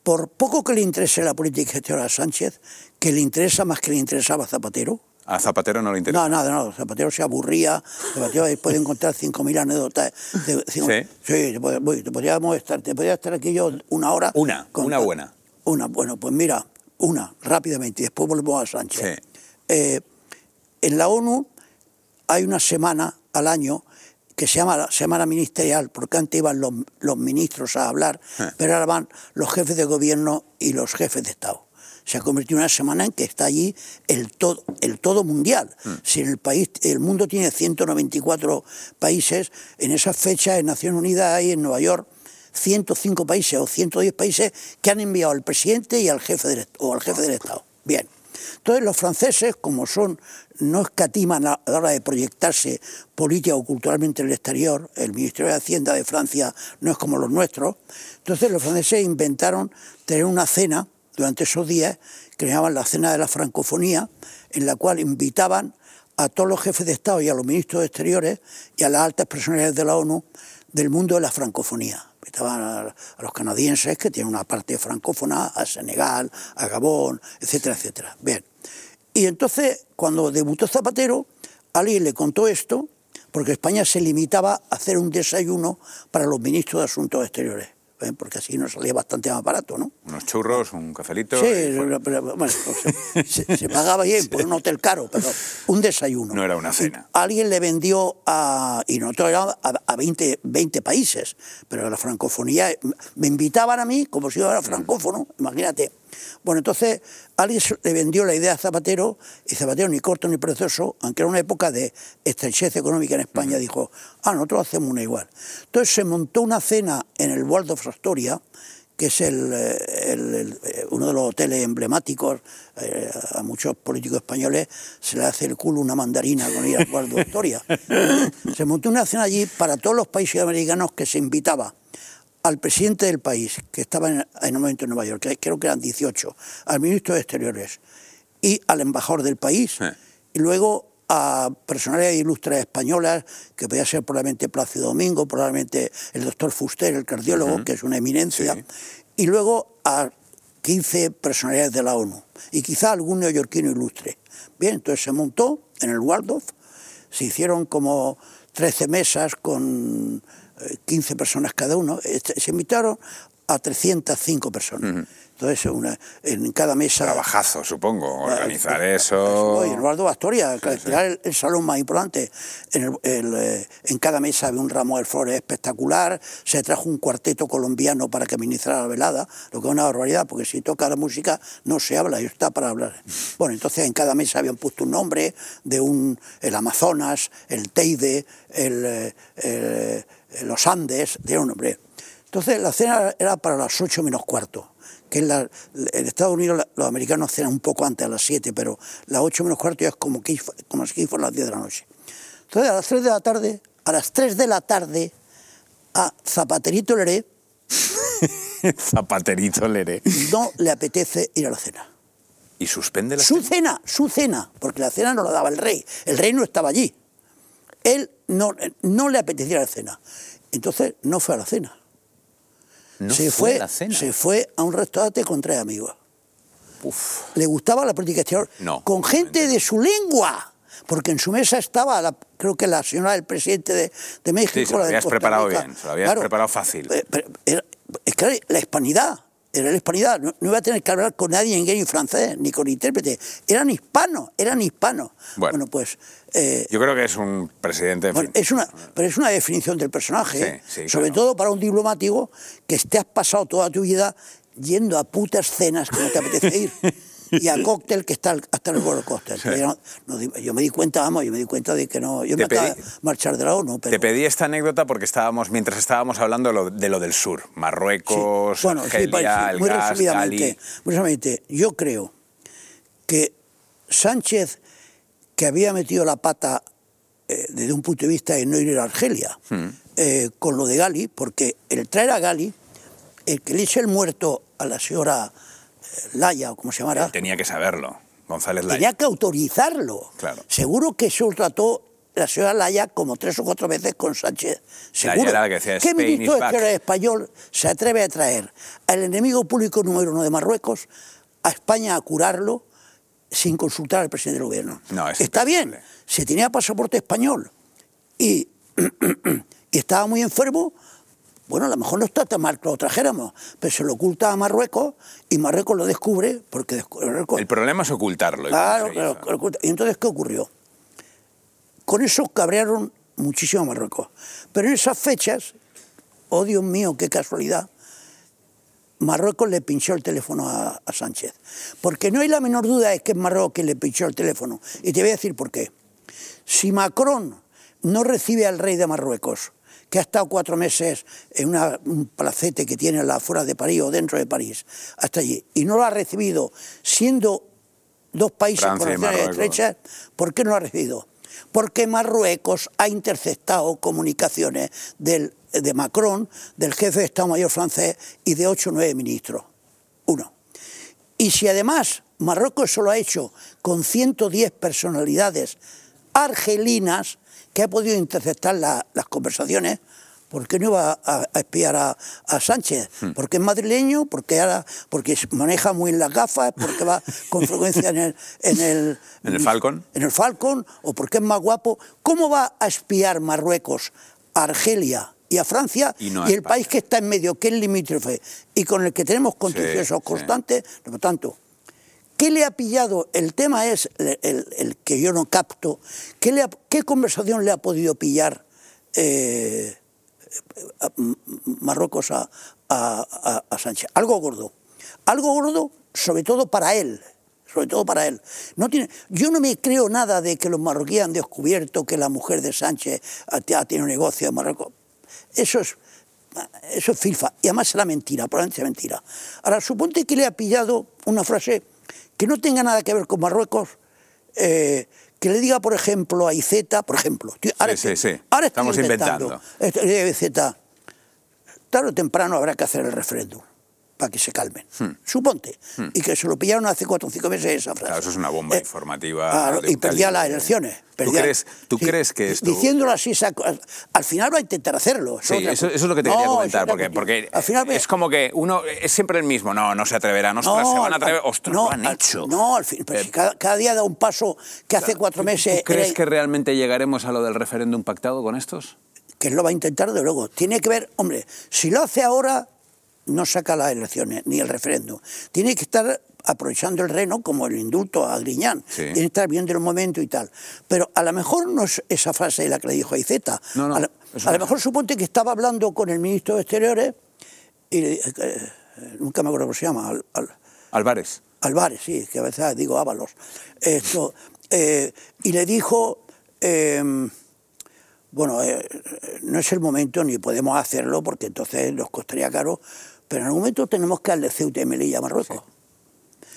por poco que le interese la política exterior a Sánchez, que le interesa más que le interesaba a Zapatero. A Zapatero no le interesa. No, nada, no. Zapatero se aburría. Zapatero puede encontrar 5.000 anécdotas. de- cinco- ¿Sí? Sí, te, te podríamos estar, te podría estar aquí yo una hora. Una, una buena. Una, bueno, pues mira, una, rápidamente, y después volvemos a Sánchez. Sí. Eh, en la ONU hay una semana al año que se llama la Semana Ministerial, porque antes iban los, los ministros a hablar, Ah. pero ahora van los jefes de gobierno y los jefes de Estado. Se ha convertido en una semana en que está allí el todo, el todo mundial. Mm. Si en el país, el mundo tiene 194 países, en esa fecha en Naciones Unidas hay en Nueva York 105 países o 110 países que han enviado al presidente y al jefe del, o al jefe del Estado. Bien. Entonces los franceses, como son, no escatiman a la hora de proyectarse política o culturalmente en el exterior, el Ministerio de Hacienda de Francia no es como los nuestros, entonces los franceses inventaron tener una cena durante esos días llamaban la cena de la francofonía, en la cual invitaban a todos los jefes de Estado y a los ministros de Exteriores y a las altas personalidades de la ONU del mundo de la francofonía. Invitaban a los canadienses, que tienen una parte francófona, a Senegal, a Gabón, etcétera, etcétera. Bien. Y entonces, cuando debutó Zapatero, alguien le contó esto, porque España se limitaba a hacer un desayuno para los ministros de Asuntos Exteriores, ¿eh? porque así nos salía bastante más barato, ¿no? Unos churros, un cafelito. Sí, pero, bueno, pues, se, se pagaba bien por un hotel caro, pero un desayuno. No era una cena. Y alguien le vendió a, y nosotros éramos a, a 20, 20 países, pero la francofonía, me invitaban a mí como si yo era francófono, imagínate. Bueno, entonces alguien le vendió la idea a Zapatero, y Zapatero ni corto ni precioso, aunque era una época de estrechez económica en España, dijo, ah, nosotros hacemos una igual. Entonces se montó una cena en el Waldorf Astoria, que es el, eh, el- el, eh, uno de los hoteles emblemáticos, eh, a muchos políticos españoles se le hace el culo una mandarina con ir al Waldorf Astoria. Se montó una cena allí para todos los países americanos que se invitaba al presidente del país, que estaba en, en un momento en Nueva York, que creo que eran 18, al ministro de Exteriores y al embajador del país, Sí. y luego a personalidades ilustres españolas, que podía ser probablemente Plácido Domingo, probablemente el doctor Fuster, el cardiólogo, que es una eminencia, y luego a 15 personalidades de la ONU, y quizá algún neoyorquino ilustre. Bien, entonces se montó en el Waldorf, se hicieron como 13 mesas con 15 personas cada uno, Este, se invitaron a 305 personas. Entonces, una, en cada mesa... Trabajazo, supongo, organizar Eh, eso. Oye, Eduardo Astoria, era el, el salón más importante. En, el- el, eh, en cada mesa había un ramo de flores espectacular. Se trajo un cuarteto colombiano para que ministrara la velada, lo que es una barbaridad, porque si toca la música no se habla, y está para hablar. Bueno, entonces en cada mesa habían puesto un nombre de un, el Amazonas, el Teide, eh, el- los Andes, de un nombre. Entonces la cena era para las 8 menos cuarto que en, la- en Estados Unidos los americanos cenan un poco antes, a las 7, pero las 8 menos cuarto ya es como, que, como si fueran las 10 de la noche. Entonces a las 3 de la tarde, a las 3 de la tarde, a Zapaterito Leré Zapaterito Leré. no le apetece ir a la cena. Y suspende la Su cena, su cena, porque la cena no la daba el rey, el rey no estaba allí. Él no, no le apetecía la cena. Entonces no fue a la cena. No se, fue fue, a la cena. se fue a un restaurante con tres amigos. Le gustaba la política exterior No, con gente de su lengua. Porque en su mesa estaba, la- creo que la señora del presidente de, de México. Sí, se lo la de habías preparado bien, se lo habías preparado fácil. Eh, pero es que la hispanidad, era la hispanidad. No, no iba a tener que hablar con nadie en gay ni francés, ni con intérprete. Eran hispanos, eran hispanos. Bueno. pues. eh, Yo creo que es un presidente. en bueno, es una, pero es una definición del personaje, Sí, ¿eh? sí, sobre claro. todo para un diplomático que te has pasado toda tu vida yendo a putas cenas que no te apetece ir. Y a cóctel que está hasta el Coaster. Sí. Yo, no- me di cuenta, vamos, yo me di cuenta de que no. Yo me pedí- de marchar de la ONU, pero. Te pedí esta anécdota porque estábamos, mientras estábamos hablando de lo, de lo del sur, Marruecos, Bueno, sí, Argelia, pa- sí, el muy gas, resumidamente, muy resumidamente, yo creo que Sánchez, que había metido la pata eh, desde un punto de vista de no ir a Argelia, Hmm. eh, con lo de Gali, porque el traer a Gali, el que le eche el muerto a la señora Laya, o como se llamara, Tenía que saberlo, González Laya. tenía que autorizarlo. Claro. Seguro que eso lo trató la señora Laya como tres o cuatro veces con Sánchez. Seguro. era la que decía, ¿Qué "Spain ministro is de back". Exteriores español se atreve a traer al enemigo público número uno de Marruecos a España a curarlo sin consultar al presidente del gobierno? No, es Está bien, si tenía pasaporte español y, y estaba muy enfermo, bueno, a lo mejor no está tan mal que lo trajéramos, pero se lo oculta a Marruecos y Marruecos lo descubre porque Marruecos- El problema es ocultarlo. Claro, claro. ¿Y entonces qué ocurrió? Con eso cabrearon muchísimo a Marruecos. Pero en esas fechas, oh Dios mío, qué casualidad, Marruecos le pinchó el teléfono a, a Sánchez. Porque no hay la menor duda de que es Marruecos que le pinchó el teléfono. Y te voy a decir por qué. Si Macron no recibe al rey de Marruecos, que ha estado cuatro meses en una- un palacete que tiene la afuera de París o dentro de París, hasta allí, y no lo ha recibido siendo dos países Francia con relaciones estrechas, ¿por qué no lo ha recibido? Porque Marruecos ha interceptado comunicaciones del, de Macron, del jefe de Estado Mayor francés y de ocho o nueve ministros. Uno. Y si además Marruecos eso lo ha hecho con 110 personalidades argelinas que ha podido interceptar la- las conversaciones, ¿por qué no iba a, a espiar a, a Sánchez? Hmm. Porque es madrileño, porque ahora, porque maneja muy en las gafas, porque va con frecuencia en el, en el ¿En el Falcon? en el Falcon, o porque es más guapo. ¿Cómo va a espiar Marruecos a Argelia y a Francia Y no a el país que está en medio, que es limítrofe y con el que tenemos contenciosos sí. constantes? Por lo tanto, ¿Qué le ha pillado? El tema es el, que yo no capto. ¿Qué, conversación le ha podido pillar eh, a- M- Marruecos a, a- a- a Sánchez? Algo gordo. Algo gordo, sobre todo para él. Sobre todo para él. No tiene, yo no me creo nada de que los marroquíes han descubierto que la mujer de Sánchez ha, tenido un negocio en Marruecos. Eso es, eso es filfa. Y además será mentira, probablemente sea mentira. Ahora, suponte que le ha pillado una frase que no tenga nada que ver con Marruecos, eh, que le diga, por ejemplo, a Iceta, por ejemplo. ahora Sí, estoy- sí, sí. ahora estoy Estamos inventando. Esto, le diga a Iceta, tarde o temprano habrá que hacer el referéndum. Para que se calmen. Suponte. Y que se lo pillaron hace cuatro o cinco meses esa frase. Claro, eso es una bomba Eh, informativa. claro, y perdía las elecciones. ¿Tú perdía- crees, tú sí, crees que esto...? Diciéndolo así, al final va a intentar hacerlo. Sí, eso, cosa. eso es lo que te No, quería comentar, porque, porque al final es como que uno es siempre el mismo. No, no se atreverán, ostras, se van a atrever. Ostras, no, lo han al- hecho. Eh, No, al fin, pero si cada, cada día da un paso que hace cuatro meses. ¿Tú crees era- que realmente llegaremos a lo del referéndum pactado con estos? que él lo va a intentar de luego. Tiene que ver, hombre, si lo hace ahora, no saca las elecciones ni el referéndum. Tiene que estar aprovechando el reno como el indulto a Griñán. Sí. Tiene que estar viendo el momento y tal. Pero a lo mejor no es esa frase la que le dijo Aizeta. No, no, a es a lo mejor suponte que estaba hablando con el ministro de Exteriores y dije, eh, nunca me acuerdo cómo se llama, Al- Al- Álvarez. Álvarez, sí, que a veces digo Ábalos. Esto, eh, y le dijo, eh, bueno, eh, no es el momento ni podemos hacerlo porque entonces nos costaría caro, pero en algún momento tenemos que darle Ceuta y Melilla a Marruecos.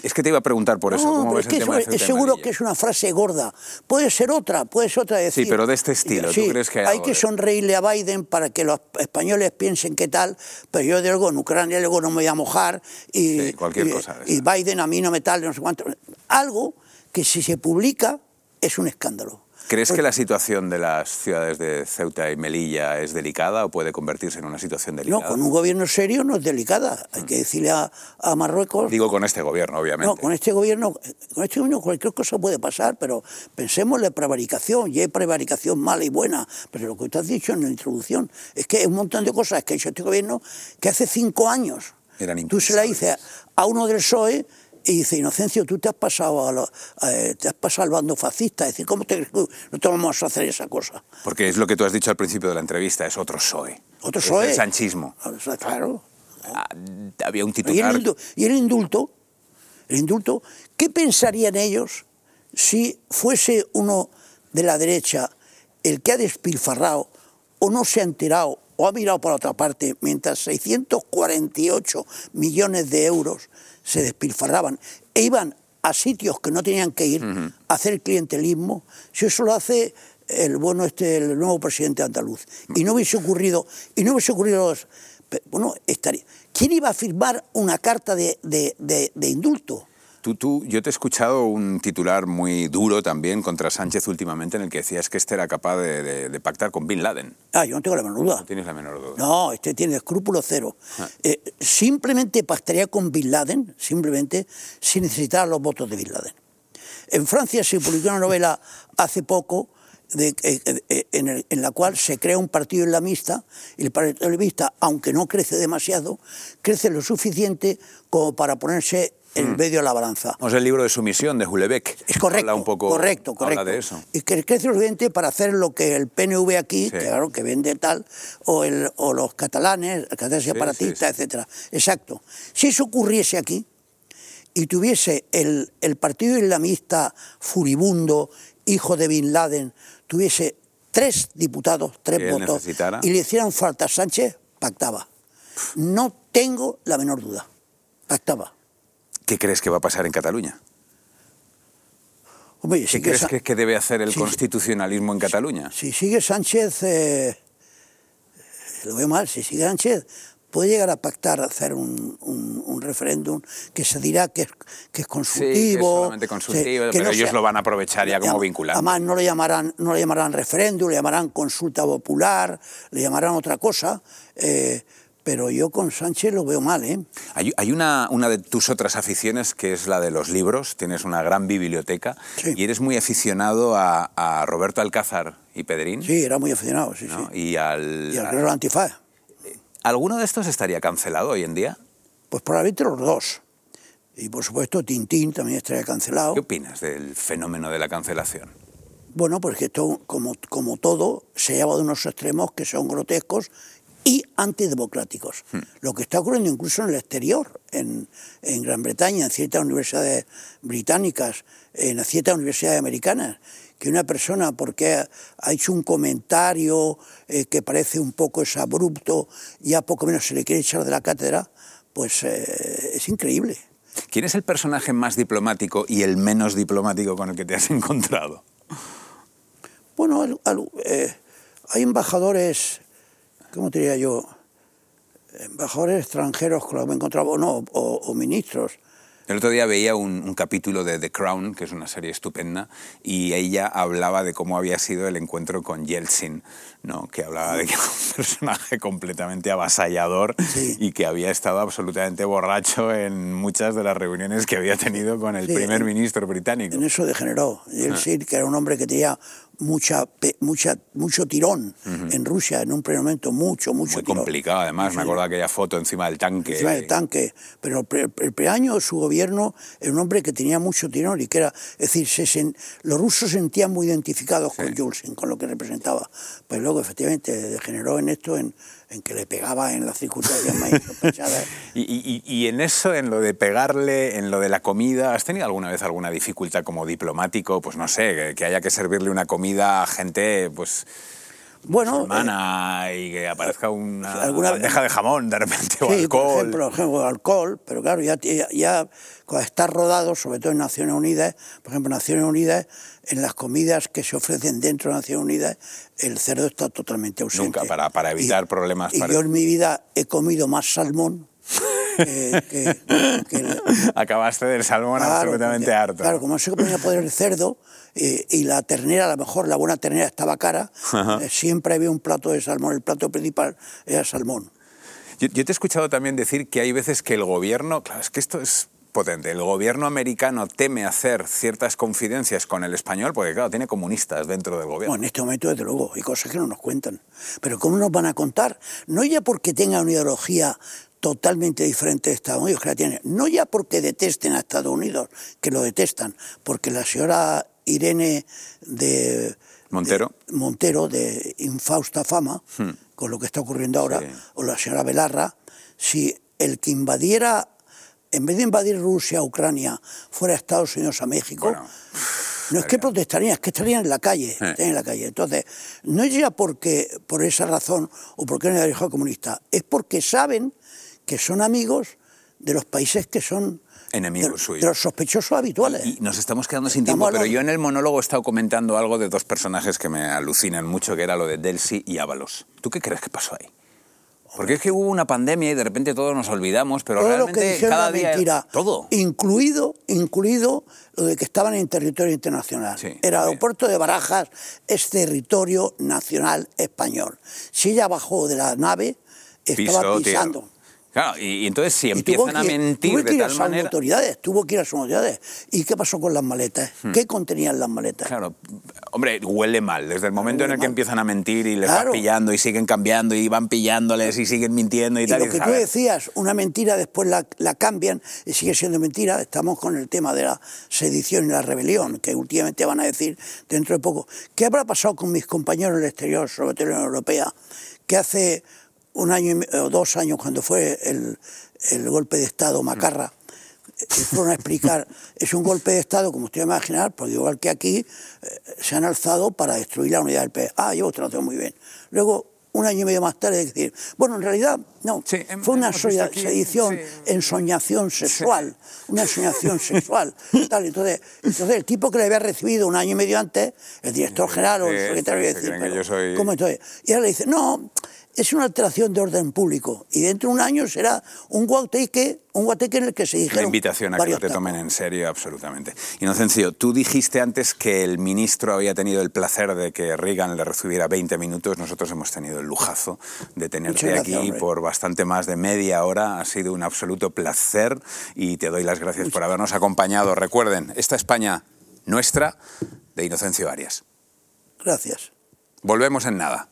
Es que te iba a preguntar por eso. No, ¿Cómo ves es que el de es Ceuta seguro que es una frase gorda. Puede ser otra, puede ser otra. Decir, Sí, pero de este estilo, ¿tú Sí, crees que hay hay que de- sonreírle a Biden para que los españoles piensen qué tal, pero yo de luego en Ucrania luego no me voy a mojar y, Sí, cualquier y- cosa y. Biden a mí no me tal, no sé cuánto. Algo que si se publica es un escándalo. ¿Crees Pues- que la situación de las ciudades de Ceuta y Melilla es delicada o puede convertirse en una situación No, delicada? con un gobierno serio no es delicada. Hay que decirle a, a Marruecos. Digo con este gobierno, obviamente. No, con este gobierno, con este gobierno cualquier cosa puede pasar, pero pensemos en la prevaricación, y hay prevaricación mala y buena, pero lo que usted has dicho en la introducción es que hay un montón de cosas que ha hecho este gobierno que hace cinco años Eran tú se la dices a uno del PSOE y dice, Inocencio, tú te has pasado a lo- eh, te has pasado al bando fascista, es decir, ¿cómo te crees que no te vamos a hacer esa cosa? Porque es lo que tú has dicho al principio de la entrevista, es otro PSOE. Otro Es PSOE. el sanchismo. Sea, Claro. Ah, había un Y el, titular... indulto, y el indulto, el indulto, ¿qué pensarían ellos si fuese uno de la derecha el que ha despilfarrado o no se ha enterado o ha mirado por otra parte mientras 648 millones de euros se despilfarraban e iban a sitios que no tenían que ir a hacer clientelismo? Si eso lo hace el bueno este, el nuevo presidente andaluz. Y no hubiese ocurrido, y no hubiese ocurrido los- bueno, estaría. ¿Quién iba a firmar una carta de, de- de- de indulto? Tú, tú, yo te he escuchado un titular muy duro también contra Sánchez últimamente en el que decías que este era capaz de, de- de pactar con Bin Laden. Ah, yo no tengo la menor duda. No tienes la menor duda. No, este tiene escrúpulo cero. Ah. Eh, simplemente pactaría con Bin Laden, simplemente, si necesitara los votos de Bin Laden. En Francia se publicó una novela hace poco de- eh, eh, en, el- en la cual se crea un partido islamista y el partido islamista, aunque no crece demasiado, crece lo suficiente como para ponerse en medio de la balanza. Vamos, el libro de sumisión de Hulebeck. Es correcto, Habla un poco, correcto, correcto. Habla de eso. Y que crece lo suficiente para hacer lo que el PNV aquí, Sí. que claro, que vende tal, o, el, o los catalanes, el catalán separatista, sí, sí. etcétera. Exacto. Si eso ocurriese aquí y tuviese el, el partido islamista furibundo, hijo de Bin Laden, tuviese tres diputados, tres votos, necesitara. y le hicieran falta a Sánchez, pactaba. No tengo la menor duda. Pactaba. ¿Qué crees que va a pasar en Cataluña? Hombre, ¿Qué crees Sa- que, que debe hacer el Sí, constitucionalismo en Cataluña? Si sigue Sánchez, eh, lo veo mal, si sigue Sánchez, puede llegar a pactar hacer un, un- un referéndum que se dirá que es, que es consultivo. Sí, que es solamente consultivo, que pero no ellos sea- lo van a aprovechar ya como vinculante. Además, no le llamarán, no le llamarán referéndum, le llamarán consulta popular, le llamarán otra cosa. eh, pero yo con Sánchez lo veo mal, ¿eh? Hay, hay una, una de tus otras aficiones que es la de los libros. Tienes una gran biblioteca Sí. y eres muy aficionado a, a Roberto Alcázar y Pedrín. Sí, era muy aficionado, sí, ¿no? sí. Y al, Y el guerrero antifaz. ¿Alguno de estos estaría cancelado hoy en día? Pues probablemente los dos. Y por supuesto Tintín también estaría cancelado. ¿Qué opinas del fenómeno de la cancelación? Bueno, pues que esto, como, como todo, se lleva de unos extremos que son grotescos y antidemocráticos. Lo que está ocurriendo incluso en el exterior, en, en Gran Bretaña, en ciertas universidades británicas, en ciertas universidades americanas, que una persona, porque ha, ha hecho un comentario eh, que parece un poco es abrupto, ya poco menos se le quiere echar de la cátedra, pues eh, es increíble. ¿Quién es el personaje más diplomático y el menos diplomático con el que te has encontrado? Bueno, al- al- eh, hay embajadores, ¿cómo te diría yo? embajadores extranjeros con los que me encontraba, o no, o, o ministros. El otro día veía un, un capítulo de The Crown, que es una serie estupenda, y ella hablaba de cómo había sido el encuentro con Yeltsin, ¿no? que hablaba de que era un personaje completamente avasallador Sí. y que había estado absolutamente borracho en muchas de las reuniones que había tenido con el Sí, primer ministro británico. En eso degeneró. Y él Ah. que era un hombre que tenía mucha, mucha, mucho tirón en Rusia, en un primer momento, mucho, mucho Muy tirón. complicado, además. Sí, Me acuerdo de aquella foto encima del tanque. encima del tanque. Pero el, el primer año su gobierno era un hombre que tenía mucho tirón y que era, es decir, se sen- los rusos se sentían muy identificados con Yultsin, con lo que representaba. Pues luego, efectivamente, degeneró en esto, en, en que le pegaba en las circunstancias más. Y, y- en eso, en lo de pegarle, en lo de la comida, ¿has tenido alguna vez alguna dificultad como diplomático? Pues no sé, que haya que servirle una comida a gente, pues. Bueno, Hermana, y que aparezca una alguna bandeja de jamón de repente o Sí, alcohol. por ejemplo, por ejemplo, alcohol, pero claro, ya, ya, ya cuando está rodado, sobre todo en Naciones Unidas, por ejemplo, en Naciones Unidas, en las comidas que se ofrecen dentro de Naciones Unidas, el cerdo está totalmente ausente. Nunca, para, para evitar problemas. Y para- yo en mi vida he comido más salmón que, que- que el- Acabaste del salmón Claro, absolutamente porque- harto. Claro, como no se comía poder el cerdo eh, y la ternera, a lo mejor la buena ternera estaba cara, eh, siempre había un plato de salmón. El plato principal era salmón. Yo, yo te he escuchado también decir que hay veces que el gobierno, claro, es que esto es potente, el gobierno americano teme hacer ciertas confidencias con el español porque, claro, tiene comunistas dentro del gobierno. Bueno, en este momento, desde luego, hay cosas que no nos cuentan. Pero ¿cómo nos van a contar? No ya porque tengan una ideología totalmente diferente de Estados Unidos, que la tienen. No ya porque detesten a Estados Unidos, que lo detestan, porque la señora Irene de Montero. de Montero, de infausta fama, Hmm. con lo que está ocurriendo ahora, Sí. o la señora Belarra, si el que invadiera, en vez de invadir Rusia, Ucrania, fuera Estados Unidos a México, Bueno, no es que protestarían, es que estarían en la calle, estarían en la calle. Entonces, no es ya porque por esa razón o porque no es religión comunista, es porque saben que son amigos de los países que son Enemigos suyos. de los sospechosos habituales. Y nos estamos quedando sin Estamos tiempo, pero yo en el monólogo he estado comentando algo de dos personajes que me alucinan mucho, que era lo de Delcy y Ábalos. ¿Tú qué crees que pasó ahí? Porque es que hubo una pandemia y de repente todos nos olvidamos, pero todo lo realmente que dijeron cada día mentira. todo. Incluido, incluido lo de que estaban en territorio internacional. Sí, el aeropuerto de Barajas es territorio nacional español. Si ella bajó de la nave, estaba Pisó, tío. Claro, y, y entonces si Y empiezan a que ir- mentir tuvo que ir a tal sus manera... autoridades, tuvo que ir a sus autoridades. ¿Y qué pasó con las maletas? ¿Qué contenían las maletas? Hmm. Claro, hombre, huele mal. Desde el momento en el que mal. empiezan a mentir y les Claro. van pillando y siguen cambiando y van pillándoles y siguen mintiendo y, Y tal. lo que tú a decías, una mentira, después la, la cambian y sigue siendo mentira. Estamos con el tema de la sedición y la rebelión, que últimamente van a decir dentro de poco. ¿Qué habrá pasado con mis compañeros del exterior, sobre todo en la Europea, que hace un año o dos años, cuando fue el, el golpe de Estado Macarra, eh, fueron a explicar, es un golpe de Estado, como usted imaginar, porque igual que aquí, eh, se han alzado para destruir la unidad del país. Ah, yo lo tengo muy bien. Luego, un año y medio más tarde, decir, bueno, en realidad, no, Sí, fue una aquí, sedición, sí. ensoñación sexual, una ensoñación sexual. Tal, entonces, entonces, el tipo que le había recibido un año y medio antes, el director general o el secretario, que pero, soy- ¿cómo entonces? Y ahora le dice, no, es una alteración de orden público y dentro de un año será un guateque, un guateque en el que se La dijeron invitación a que lo te tomen en serio, absolutamente. Inocencio, tú dijiste antes que el ministro había tenido el placer de que Reagan le recibiera 20 minutos. Nosotros hemos tenido el lujazo de tenerte Muchas gracias, aquí hombre. por bastante más de media hora. Ha sido un absoluto placer y te doy las gracias por habernos acompañado. Recuerden, esta España nuestra de Inocencio Arias. Gracias. Volvemos en nada.